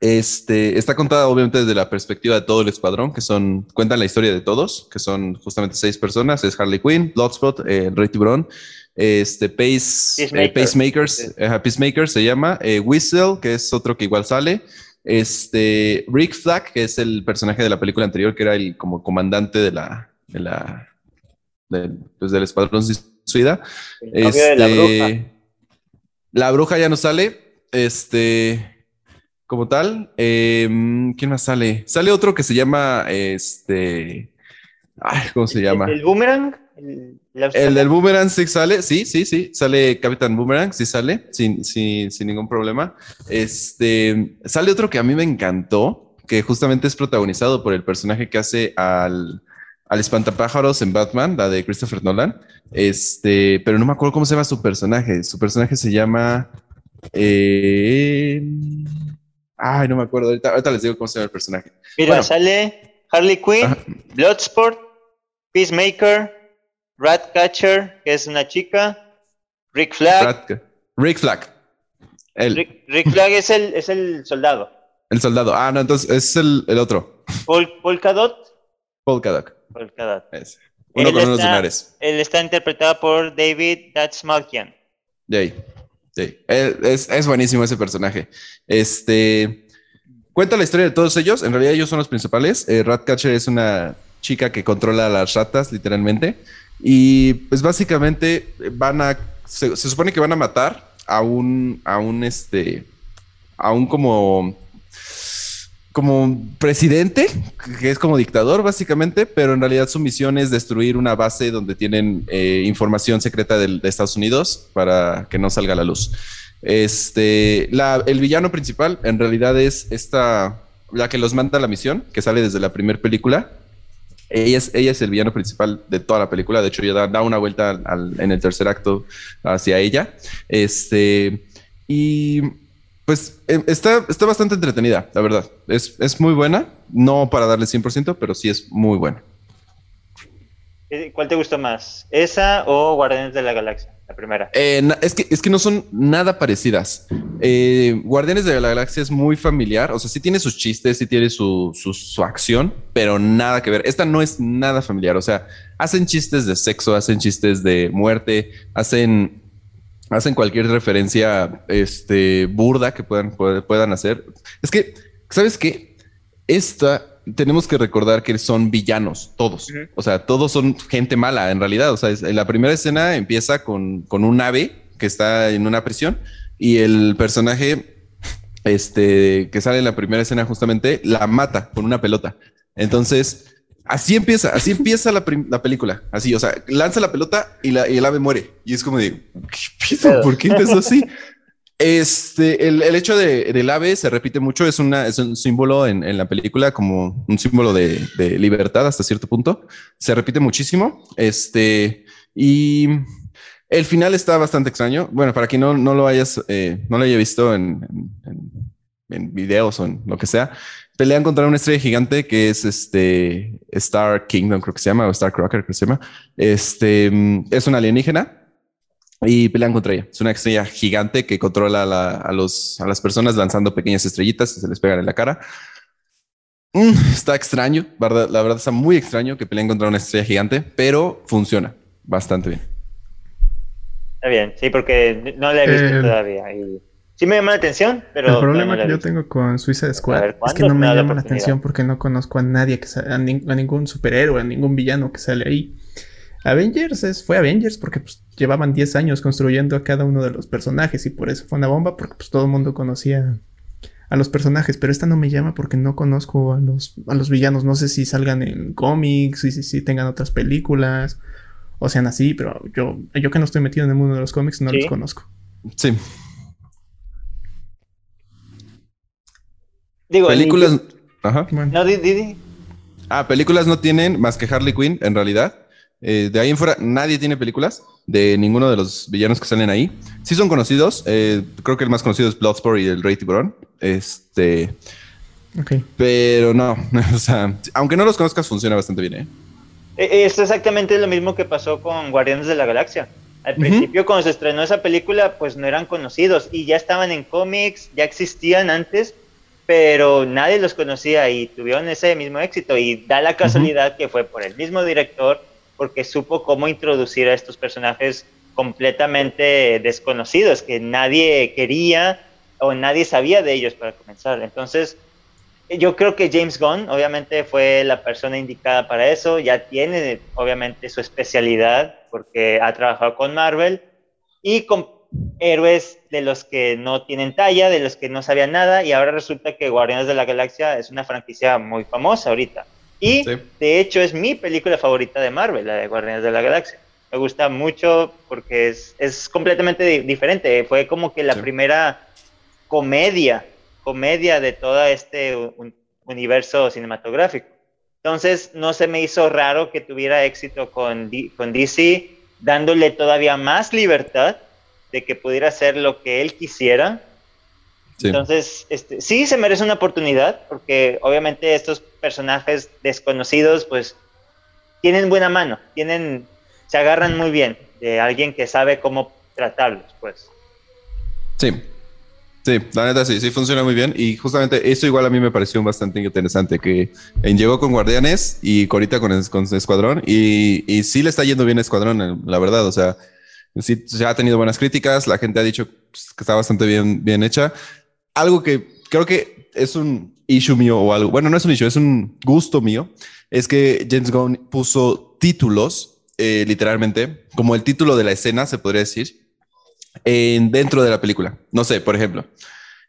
Este está contada obviamente desde la perspectiva de todo el escuadrón, que son cuentan la historia de todos, que son justamente seis personas: es Harley Quinn, Bloodspot, eh, el Rey Tiburón, este Pace, Peacemaker. eh, Pacemakers, ajá, Peacemaker se llama, eh, Whistle, que es otro que igual sale, este Rick Flag, que es el personaje de la película anterior, que era el como comandante de la, de la, del, pues, del escuadrón suicida. el novio de la bruja. La bruja ya no sale. Este, como tal. Em, ¿Quién más sale? Sale otro que se llama. Este. Ay, ¿cómo se llama? ¿El, el boomerang? El del Boomerang sí sale, sí, sí, sí, sale Capitán Boomerang, sí sale, sin, sin, sin ningún problema. Este, sale otro que a mí me encantó, que justamente es protagonizado por el personaje que hace al, al espantapájaros en Batman, la de Christopher Nolan. Este, pero no me acuerdo cómo se llama su personaje. Su personaje se llama. eh, ay, no me acuerdo. Ahorita, ahorita les digo cómo se llama el personaje. Mira, bueno. sale Harley Quinn, Ajá. Bloodsport, Peacemaker, Ratcatcher, que es una chica, Rick Flag, Rick Flag. Rick, Rick, Flag es el, es el soldado. El soldado. Ah, no, entonces es el, el otro. Pol, Polkadot. Polkadot. Polkadot. Uno él con unos lunares. Él está interpretado por David Datsmalkian. Jay. Jay. Es, es, buenísimo ese personaje. Este cuenta la historia de todos ellos. En realidad ellos son los principales. Eh, Ratcatcher es una chica que controla las ratas, literalmente. Y pues básicamente van a. Se, se supone que van a matar a un. a un este. a un como como presidente, que es como dictador básicamente, pero en realidad su misión es destruir una base donde tienen eh, información secreta de, Estados Unidos para que no salga a la luz. Este, el villano principal en realidad es esta, la que los manda la misión, que sale desde la primera película. Ella es, ella es el villano principal de toda la película. De hecho, ya da, una vuelta en el tercer acto hacia ella. Este, y pues eh, está, está bastante entretenida, la verdad. Es, es muy buena, no para darle 100%, pero sí es muy buena. Eh, ¿Cuál te gustó más? ¿Esa o Guardianes de la Galaxia? La primera. Eh, es, que, es que no son nada parecidas. Guardianes de la Galaxia es muy familiar, o sea, sí tiene sus chistes, sí tiene su, su, su, acción, pero nada que ver. Esta no es nada familiar, o sea, hacen chistes de sexo, hacen chistes de muerte, hacen hacen cualquier referencia este, burda que puedan, puedan hacer. Es que, ¿sabes qué? Esta tenemos que recordar que son villanos, todos. O sea, todos son gente mala en realidad. O sea, la primera escena empieza con, con un ave que está en una prisión y el personaje este, que sale en la primera escena justamente la mata con una pelota. Entonces, Así empieza, así empieza la, película. Así, o sea, lanza la pelota y, la, el ave muere. Y es como de, ¿por qué empezó así? Este, el, hecho de, del ave se repite mucho, es, una, es un símbolo en, la película, como un símbolo de, libertad hasta cierto punto. Se repite muchísimo. Este, y el final está bastante extraño. Bueno, para quien no, no lo hayas, eh, no lo haya visto en, en videos o en lo que sea, pelean contra una estrella gigante que es este Star Kingdom, creo que se llama, o Star Crocker, creo que se llama. Este mm, es una alienígena y pelean contra ella. Es una estrella gigante que controla a, los, a las personas lanzando pequeñas estrellitas y se les pegan en la cara. Mm, está extraño, la verdad está muy extraño que peleen contra una estrella gigante, pero funciona bastante bien. Está bien, sí, porque no la he visto eh, todavía. Y sí me llama la atención, pero... El problema que yo tengo con Suicide Squad es que no me llama la, atención porque no conozco a nadie, que a, ningún superhéroe, a ningún villano que sale ahí. Avengers es, fue Avengers porque pues, llevaban 10 años construyendo a cada uno de los personajes y por eso fue una bomba porque pues, todo el mundo conocía a los personajes, pero esta no me llama porque no conozco a los, a los villanos, no sé si salgan en cómics, si, si, si tengan otras películas o sean así, pero yo, yo que no estoy metido en el mundo de los cómics no los conozco. Sí, Digo, películas. Ajá. No, Didi. Ah, películas no tienen más que Harley Quinn, en realidad. Eh, de ahí en fuera, nadie tiene películas de ninguno de los villanos que salen ahí. Sí son conocidos. Eh, creo que el más conocido es Bloodsport y el Rey Tiburón. Este. Ok. Pero no, o sea, aunque no los conozcas, funciona bastante bien, ¿eh? E, es exactamente lo mismo que pasó con Guardianes de la Galaxia. Al principio, cuando se estrenó esa película, pues no eran conocidos y ya estaban en cómics, ya existían antes, pero nadie los conocía y tuvieron ese mismo éxito. Y da la casualidad que fue por el mismo director, porque supo cómo introducir a estos personajes completamente desconocidos, que nadie quería o nadie sabía de ellos para comenzar. Entonces, yo creo que James Gunn obviamente fue la persona indicada para eso, ya tiene obviamente su especialidad porque ha trabajado con Marvel y con héroes de los que no tienen talla, de los que no sabían nada, y ahora resulta que Guardianes de la Galaxia es una franquicia muy famosa ahorita. Y de hecho es mi película favorita de Marvel, la de Guardianes de la Galaxia. Me gusta mucho porque es, es completamente diferente. Fue como que la primera comedia, comedia de todo este universo cinematográfico. Entonces no se me hizo raro que tuviera éxito con, con DC, dándole todavía más libertad de que pudiera hacer lo que él quisiera. Entonces, este, sí se merece una oportunidad, porque obviamente estos personajes desconocidos, pues, tienen buena mano, tienen, se agarran muy bien de alguien que sabe cómo tratarlos, pues. Sí. Sí, la neta sí, sí funciona muy bien. Y justamente eso igual a mí me pareció bastante interesante, que en llegó con Guardianes y ahorita con, con Escuadrón. Y, y, sí le está yendo bien Escuadrón, la verdad. O sea, sí se ha tenido buenas críticas. La gente ha dicho pues, que está bastante bien, bien hecha. Algo que creo que es un issue mío o algo. Bueno, no es un issue, es un gusto mío. Es que James Gunn puso títulos, eh, literalmente, como el título de la escena, se podría decir en, dentro de la película. No sé, por ejemplo,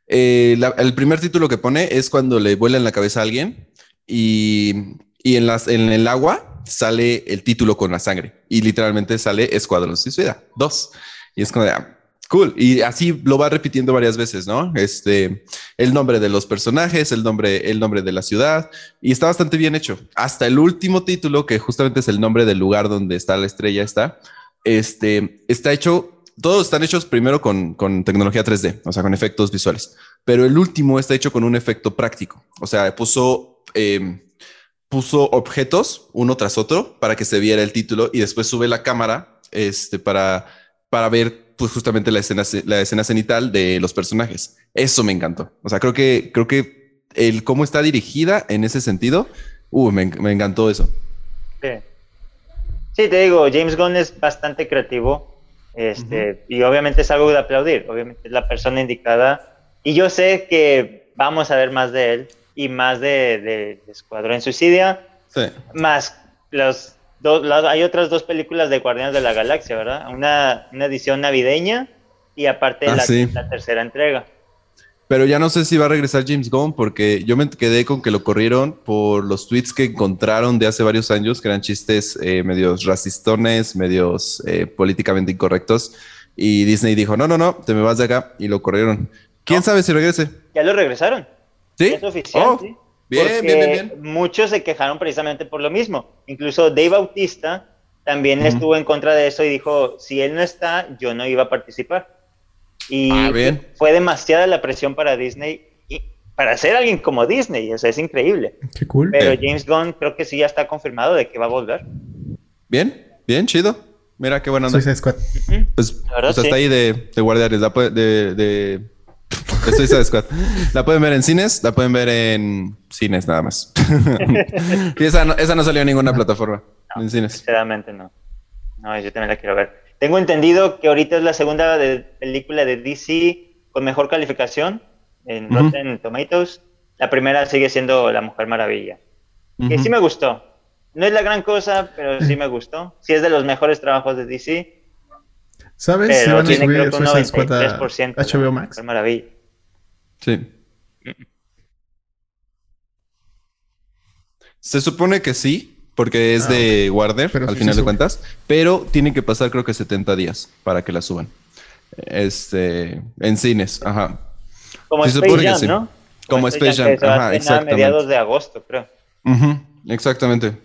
eh, el primer título que pone es cuando le vuela en la cabeza a alguien y, y en, las, en el agua sale el título con la sangre y literalmente sale Escuadrón Suicida 2. Y es como de, ah, cool. Y así lo va repitiendo varias veces, ¿no? Este, el nombre de los personajes, el nombre, el nombre de la ciudad y está bastante bien hecho. Hasta el último título, que justamente es el nombre del lugar donde está la estrella, está, este, está hecho todos están hechos primero con, tecnología 3D, o sea, con efectos visuales, pero el último está hecho con un efecto práctico, o sea, puso, em, puso objetos uno tras otro para que se viera el título y después sube la cámara este, para, para ver pues, justamente la escena, la escena cenital de los personajes. Eso me encantó. O sea, creo que, creo que el cómo está dirigida en ese sentido, uh, me, me encantó eso. Sí. sí, te digo, James Gunn es bastante creativo este, Y obviamente es algo de aplaudir, obviamente es la persona indicada. Y yo sé que vamos a ver más de él y más de, de, Escuadrón Suicidia. Sí. Más los dos, hay otras dos películas de Guardianes de la Galaxia, ¿verdad? Una, una edición navideña y aparte ah, la, la tercera entrega. Pero ya no sé si va a regresar James Gunn porque yo me quedé con que lo corrieron por los tweets que encontraron de hace varios años, que eran chistes eh, medios racistones, medios eh, políticamente incorrectos. Y Disney dijo, no, no, no, te me vas de acá y lo corrieron. ¿Quién sabe si regrese? Ya lo regresaron. ¿Sí? Es oficial, oh, sí. Bien, bien, bien, bien, Muchos se quejaron precisamente por lo mismo. Incluso Dave Bautista también estuvo en contra de eso y dijo, si él no está, yo no iba a participar. Y ah, fue demasiada la presión para Disney y para ser alguien como Disney, o sea, es increíble. Qué cool. Pero James Gunn creo que sí ya está confirmado de que va a volver. Bien, bien, chido. Mira qué buena onda. Suicide Squad. Pues, pues hasta ahí de, de guardianes, de, de, de Suicide Squad. La pueden ver en cines, la pueden ver en cines nada más. y esa no, esa no salió en ninguna plataforma. en cines. Sinceramente no. No, yo también la quiero ver. Tengo entendido que ahorita es la segunda película de DC con mejor calificación en Rotten Tomatoes. La primera sigue siendo La Mujer Maravilla. Que sí me gustó. No es la gran cosa, pero sí me gustó. Sí es de los mejores trabajos de DC. ¿Sabes si van a subir Suicide Squad a HBO Max? Mujer Maravilla. Sí. Se supone que sí, porque es ah, de Warner, al final de cuentas, pero tienen que pasar creo que 70 días para que la suban. Este, en cines, ajá. Como Space Jam, ¿no? Como, Space Jam, ajá, exactamente. A mediados de agosto, creo. exactamente.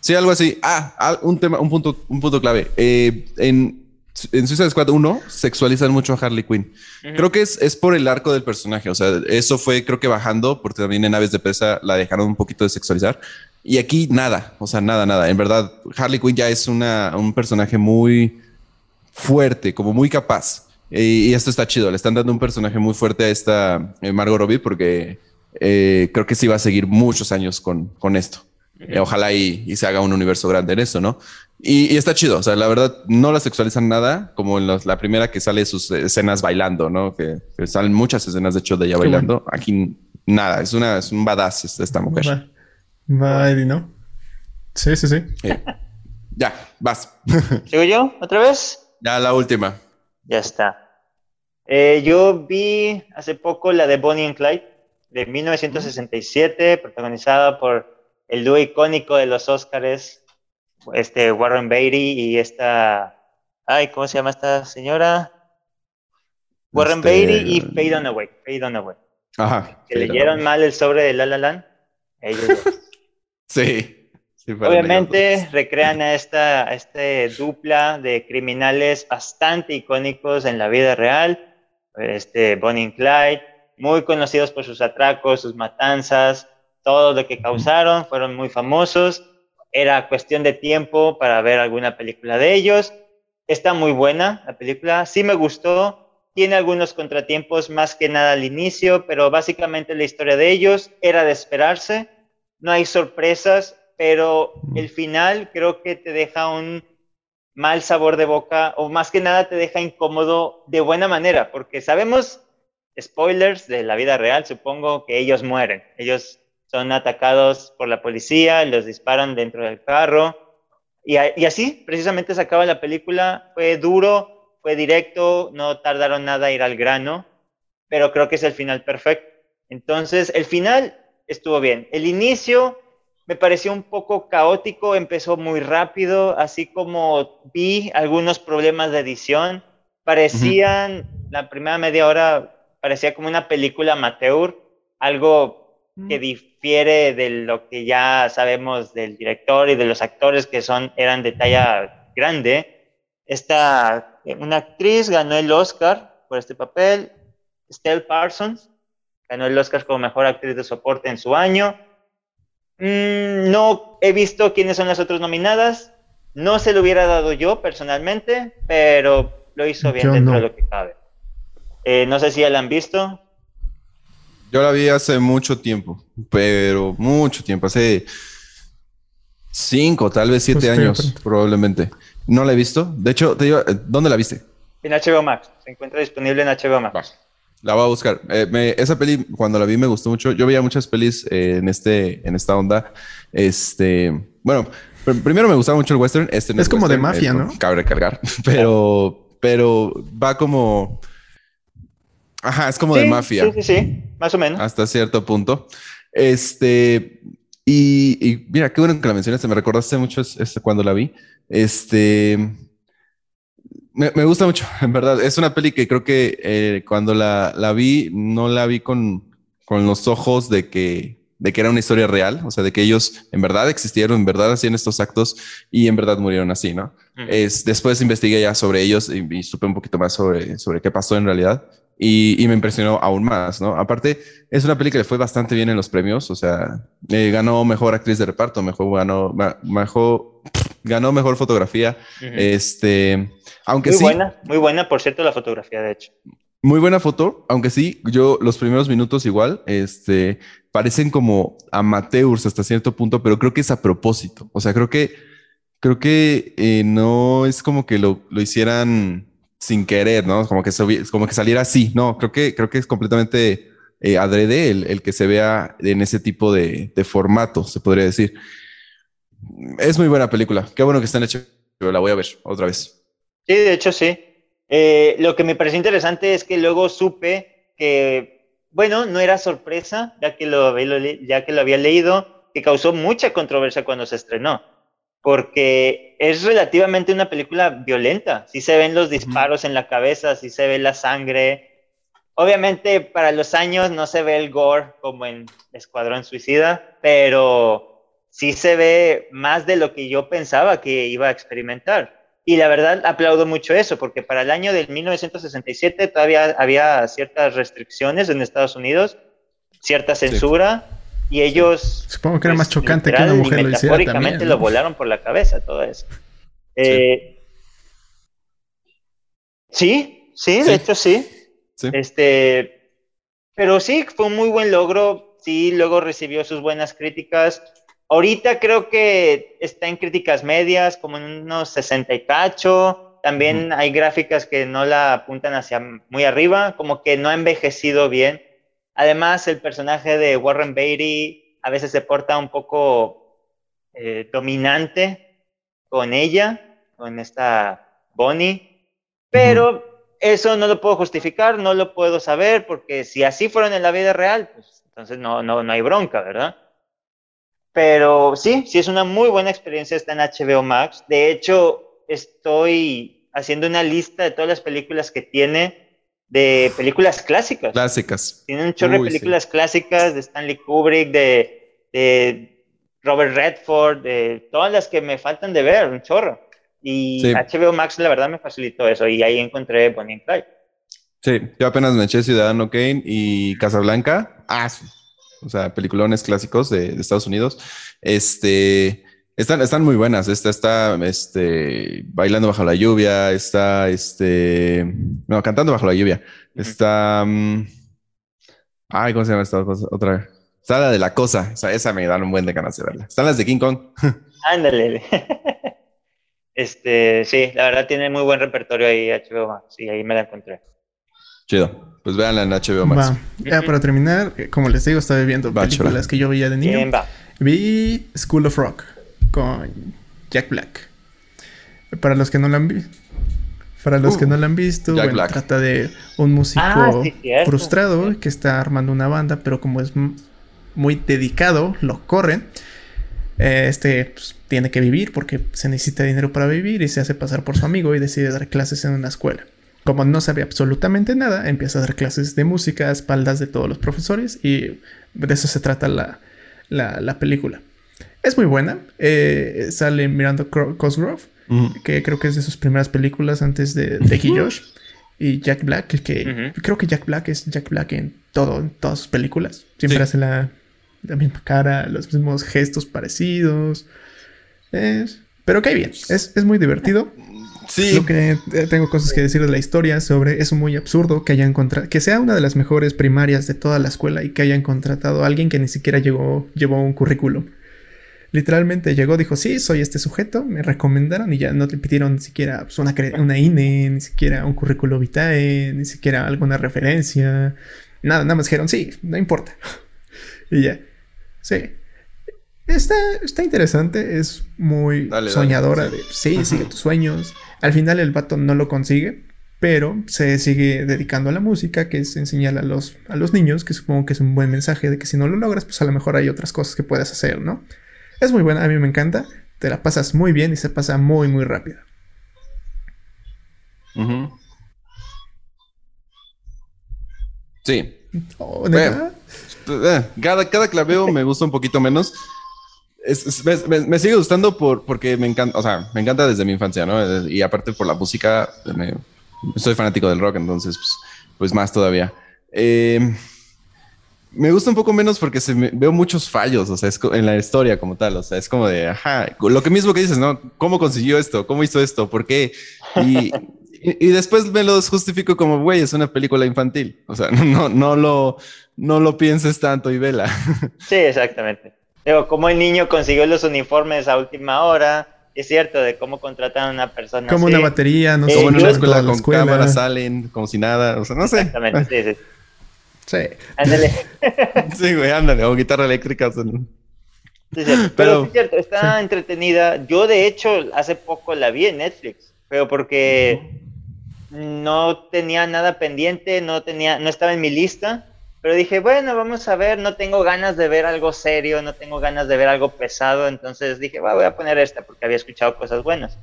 Sí, algo así. Ah, un tema, un punto, un punto clave. Eh, en, en Suicide Squad 1 sexualizan mucho a Harley Quinn. Creo que es, es por el arco del personaje. O sea, eso fue, creo que bajando, porque también en Aves de Presa la dejaron un poquito de sexualizar. Y aquí nada, o sea, nada, nada. En verdad, Harley Quinn ya es una, un personaje muy fuerte, como muy capaz. Y, esto está chido. Le están dando un personaje muy fuerte a esta eh, Margot Robbie porque eh, creo que sí va a seguir muchos años con, con esto. Eh, ojalá y, se haga un universo grande en eso, ¿no? Y, está chido. O sea, la verdad, no la sexualizan nada, como en la primera que sale sus escenas bailando, ¿no? Que, salen muchas escenas, de hecho, de ella bailando. Aquí nada, es, una, es un badass esta mujer. Va, Eddie, ¿no? Sí, sí, sí. Ya, vas. ¿Sigo yo otra vez? Ya, la última. Ya está. Eh, yo vi hace poco la de Bonnie and Clyde, de 1967, protagonizada por el dúo icónico de los Oscars, este Warren Beatty y esta... Ay, ¿cómo se llama esta señora? Warren este... Beatty y Faye Dunaway. Faye Dunaway. Ajá. Que leyeron mal el sobre de La La Land. Ellos Sí. Obviamente recrean a esta, este dupla de criminales bastante icónicos en la vida real, este Bonnie y Clyde, muy conocidos por sus atracos, sus matanzas, todo lo que causaron, fueron muy famosos. Era cuestión de tiempo para ver alguna película de ellos. Está muy buena la película, sí me gustó, tiene algunos contratiempos más que nada al inicio, pero básicamente la historia de ellos era de esperarse, no hay sorpresas, pero el final creo que te deja un mal sabor de boca o más que nada te deja incómodo de buena manera, porque sabemos, spoilers de la vida real, supongo que ellos mueren, ellos son atacados por la policía, los disparan dentro del carro y, y así precisamente se acaba la película, fue duro, fue directo, no tardaron nada a ir al grano, pero creo que es el final perfecto. Entonces, el final estuvo bien. El inicio me pareció un poco caótico, empezó muy rápido, así como vi algunos problemas de edición. Parecían, la primera media hora parecía como una película amateur, algo que difiere de lo que ya sabemos del director y de los actores que son, eran de talla grande. Esta, una actriz ganó el Oscar por este papel, Stella Parsons, ganó el Oscar como mejor actriz de soporte en su año. Mm, no he visto quiénes son las otras nominadas. No se lo hubiera dado yo personalmente, pero lo hizo bien dentro de lo que cabe. Eh, no sé si ya la han visto. Yo la vi hace mucho tiempo, pero mucho tiempo, hace cinco, tal vez siete pues años, probablemente. No la he visto. De hecho, te digo, ¿dónde la viste? En HBO Max. Se encuentra disponible en HBO Max. La voy a buscar. Eh, esa peli, cuando la vi, me gustó mucho. Yo veía muchas pelis eh, en, este, en esta onda. Este, bueno, primero me gustaba mucho el western. Este es, como de mafia, ¿no? Cabe recargar. Pero, pero va como. Ajá, es como de mafia. Sí, sí, sí, más o menos. Hasta cierto punto. Este, y, y mira, qué bueno que la mencionaste. Me recordaste mucho este, cuando la vi. Este, me, gusta mucho, en verdad. Es una peli que creo que eh, cuando la, la, vi, no la vi con, con los ojos de que, de que era una historia real, o sea, de que ellos en verdad existieron, en verdad hacían estos actos y en verdad murieron así, ¿no? es, después investigué ya sobre ellos y, supe un poquito más sobre, sobre qué pasó en realidad. Y, y, me impresionó aún más, ¿no? Aparte, es una peli que le fue bastante bien en los premios, o sea, eh, ganó mejor actriz de reparto, mejor ganó, mejor, ganó mejor fotografía, este, aunque muy sí. Muy buena, muy buena, por cierto, la fotografía, de hecho. Muy buena foto, aunque sí, yo los primeros minutos igual, este, parecen como amateurs hasta cierto punto, pero creo que es a propósito. O sea, creo que, creo que eh, no es como que lo, lo, hicieran sin querer, ¿no? Como que, como que saliera así. No, creo que, creo que es completamente eh, adrede el, el, que se vea en ese tipo de, de, formato, se podría decir. Es muy buena película. Qué bueno que están hechos. La voy a ver otra vez. Sí, de hecho sí. Eh, lo que me pareció interesante es que luego supe que, bueno, no era sorpresa, ya que lo, ya que lo había leído, que causó mucha controversia cuando se estrenó, porque es relativamente una película violenta. Sí se ven los disparos en la cabeza, sí se ve la sangre. Obviamente para los años no se ve el gore como en Escuadrón Suicida, pero sí se ve más de lo que yo pensaba que iba a experimentar. Y la verdad aplaudo mucho eso, porque para el año del 1967 todavía había ciertas restricciones en Estados Unidos, cierta censura, y ellos... Supongo que era más pues, chocante que una mujer lo hiciera también, lo volaron por la cabeza todo eso. Eh, sí. sí, de hecho sí. Este, pero sí, fue un muy buen logro, sí, luego recibió sus buenas críticas. Ahorita creo que está en críticas medias, como en unos 60 y cacho. También hay gráficas que no la apuntan hacia muy arriba, como que no ha envejecido bien. Además, el personaje de Warren Beatty a veces se porta un poco eh, dominante con ella, con esta Bonnie. Pero eso no lo puedo justificar, no lo puedo saber, porque si así fueron en la vida real, pues entonces no, no, no hay bronca, ¿verdad? Pero sí, sí es una muy buena experiencia está en HBO Max. De hecho, estoy haciendo una lista de todas las películas que tiene de películas clásicas. Clásicas. Tiene un chorro de películas clásicas de Stanley Kubrick, de, de, Robert Redford, de todas las que me faltan de ver, un chorro. Y HBO Max, la verdad, me facilitó eso. Y ahí encontré Bonnie and Clyde. Sí, yo apenas me eché Ciudadano Kane y Casablanca. Ah, o sea, peliculones clásicos de, Estados Unidos. Este, Están, están muy buenas. Esta está este, bailando bajo la lluvia, está este, no, cantando bajo la lluvia. Está. mm, ay, ¿cómo se llama esta cosa? otra? Está la de la cosa. O sea, esa me dan un buen de ganas de verla. Están las de King Kong. Ándale. Este, sí, la verdad tiene muy buen repertorio ahí HBO Max. Sí, ahí me la encontré. Chido. Pues véanla en HBO Max. Va. Ya para terminar, como les digo, estaba viendo Va, películas que yo veía de niño. Bien, va. Vi School of Rock con Jack Black. Para los que no la han visto. Para los Uh, que no la han visto, bueno, trata de un músico Ah, sí, cierto, frustrado que está armando una banda, pero como es muy dedicado, lo corren. Eh, Este pues, tiene que vivir porque se necesita dinero para vivir y se hace pasar por su amigo y decide dar clases en una escuela. Como no sabe absolutamente nada, empieza a dar clases de música a espaldas de todos los profesores y de eso se trata la, la, la película. Es muy buena. eh, sale Miranda Cro- Cosgrove, que creo que es de sus primeras películas antes de y Josh. Y Jack Black, que creo que Jack Black es Jack Black en todo, en todas sus películas. Siempre Sí. hace la, la misma cara, los mismos gestos parecidos. Es- pero cae bien, es, es muy divertido. Sí. Lo que eh, tengo cosas que decir de la historia sobre es muy absurdo que hayan contra que sea una de las mejores primarias de toda la escuela y que hayan contratado a alguien que ni siquiera llegó llevó un currículum. Literalmente llegó, dijo, sí, soy este sujeto, me recomendaron y ya no te pidieron ni siquiera pues, una, una INE, ni siquiera un currículo vitae, ni siquiera alguna referencia. Nada, nada más dijeron, sí, no importa. y ya. Sí. Está, está interesante, es muy Dale, dale, soñadora sí. de, sí, sigue tus sueños. Al final el vato no lo consigue, pero se sigue dedicando a la música, que es enseñar a los, a los niños, que supongo que es un buen mensaje de que si no lo logras, pues a lo mejor hay otras cosas que puedes hacer, ¿no? Es muy buena, a mí me encanta, te la pasas muy bien y se pasa muy, muy rápido. Sí. Oh. Eh, Cada, cada que la veo me gusta un poquito menos. Es- es- me, me- me sigue gustando por, porque me encanta, o sea, me encanta desde mi infancia, ¿no? Y aparte por la música, me- soy fanático del rock, entonces, pues, pues más todavía. Eh, me gusta un poco menos porque se me- veo muchos fallos, o sea, es co- en la historia como tal, o sea, es como de, ajá, lo que mismo que dices, ¿no? ¿Cómo consiguió esto? ¿Cómo hizo esto? ¿Por qué? Y, y, y después me los justifico como, güey, es una película infantil, o sea, no, no lo, no lo pienses tanto y vela. Sí, exactamente. Digo, cómo el niño consiguió los uniformes a última hora. Es cierto, de cómo contratan a una persona Como así. una batería, no Eh, sé. Como en una escuela con escuela. cámaras salen como si nada, o sea, no sé. Exactamente, sí, sí. Sí. Ándale. Sí, güey, ándale, o guitarra eléctrica. no. Sí. Pero, Pero- sí es cierto, está entretenida. Yo, de hecho, hace poco la vi en Netflix, pero porque no tenía nada pendiente, no, tenía, no estaba en mi lista. Pero dije, bueno, vamos a ver, no tengo ganas de ver algo serio, no tengo ganas de ver algo pesado, entonces dije, "Va, voy a poner esta porque había escuchado cosas buenas.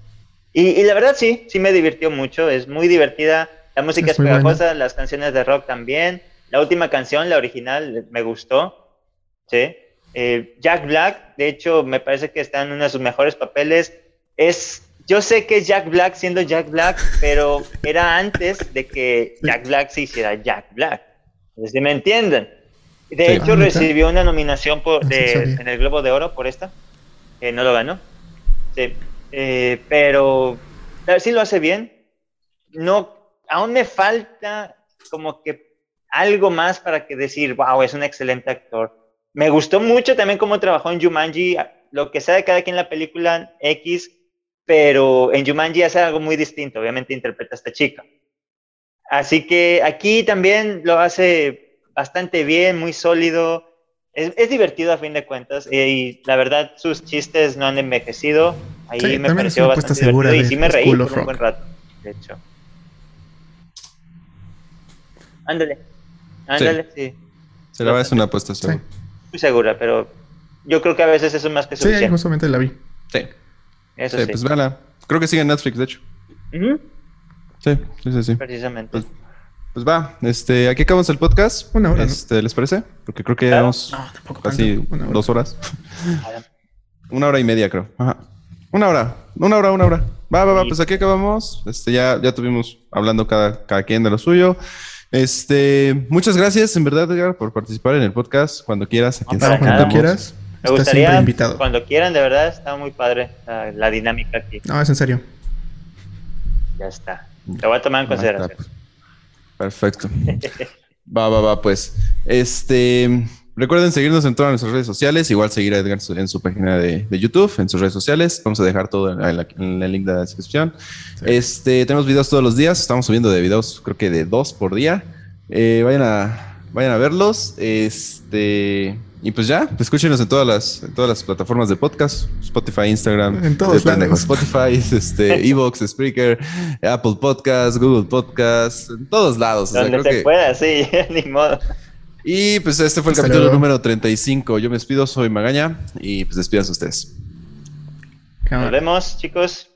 Y, y la verdad sí, sí me divirtió mucho, es muy divertida, la música Es es, muy buena. pegajosa, las canciones de rock también, la última canción, la original, me gustó, ¿sí? Eh, Jack Black, de hecho, me parece que está en uno de sus mejores papeles. Es, yo sé que es Jack Black siendo Jack Black, pero era antes de que Jack Black se hiciera Jack Black. Si me entienden. De Sí. hecho, Ah, recibió una nominación por, de- sabía. en el Globo de Oro por esta, que no lo ganó. Sí. Eh, pero sí lo hace bien. No, aún me falta como que algo más para que decir, wow, es un excelente actor. Me gustó mucho también cómo trabajó en Jumanji, lo que sea de cada quien en la película X, pero en Jumanji hace algo muy distinto, obviamente interpreta a esta chica. Así que aquí también lo hace bastante bien, muy sólido. Es, es divertido a fin de cuentas eh, y la verdad sus chistes no han envejecido. Ahí Sí, me pareció bastante divertido y sí me reí por un buen rato, de hecho. Ándale, ándale, sí. Se la va, es una apuesta Sí. Muy segura, pero yo creo que a veces eso es más que sí suficiente. justamente la vi. Sí. Eso Sí, sí. pues véala. Creo que sigue en Netflix, de hecho. Sí, sí, sí, sí. precisamente. Pues, pues va, este, aquí acabamos el podcast. Una hora, ¿no? Este, ¿Les parece? Porque creo que Claro. llevamos No, casi tanto. Una hora. dos horas. Una hora y media, creo. Ajá. Una hora, una hora, una hora. Va, va, va, Sí. pues aquí acabamos. Este, ya, ya tuvimos hablando cada, cada quien de lo suyo. Este, muchas gracias, en verdad, Edgar, por participar en el podcast. Cuando quieras, aquí No, para Cuando quieras. Me gustaría, invitado. cuando quieran, de verdad, está muy padre la, dinámica aquí. No, es en serio. Ya está. Te voy a tomar en consideración. Pues. Perfecto. va, va, va, pues. Este. Recuerden seguirnos en todas nuestras redes sociales, igual seguir a Edgar en su página de, YouTube, en sus redes sociales. Vamos a dejar todo en, el link de la descripción. Este, tenemos videos todos los días, estamos subiendo de videos, creo que de dos por día. Eh, vayan a vayan a verlos. Este, y pues ya, escúchenos en todas las, todas las plataformas de podcast, Spotify, Instagram, en todos lados. Spotify, este, Evox, Spreaker, Apple Podcast, Google Podcast, en todos lados. Donde se pueda, sí, ni modo. Y pues este fue el capítulo número 35. Yo me despido, soy Magaña y pues despídanse ustedes. Nos vemos, chicos.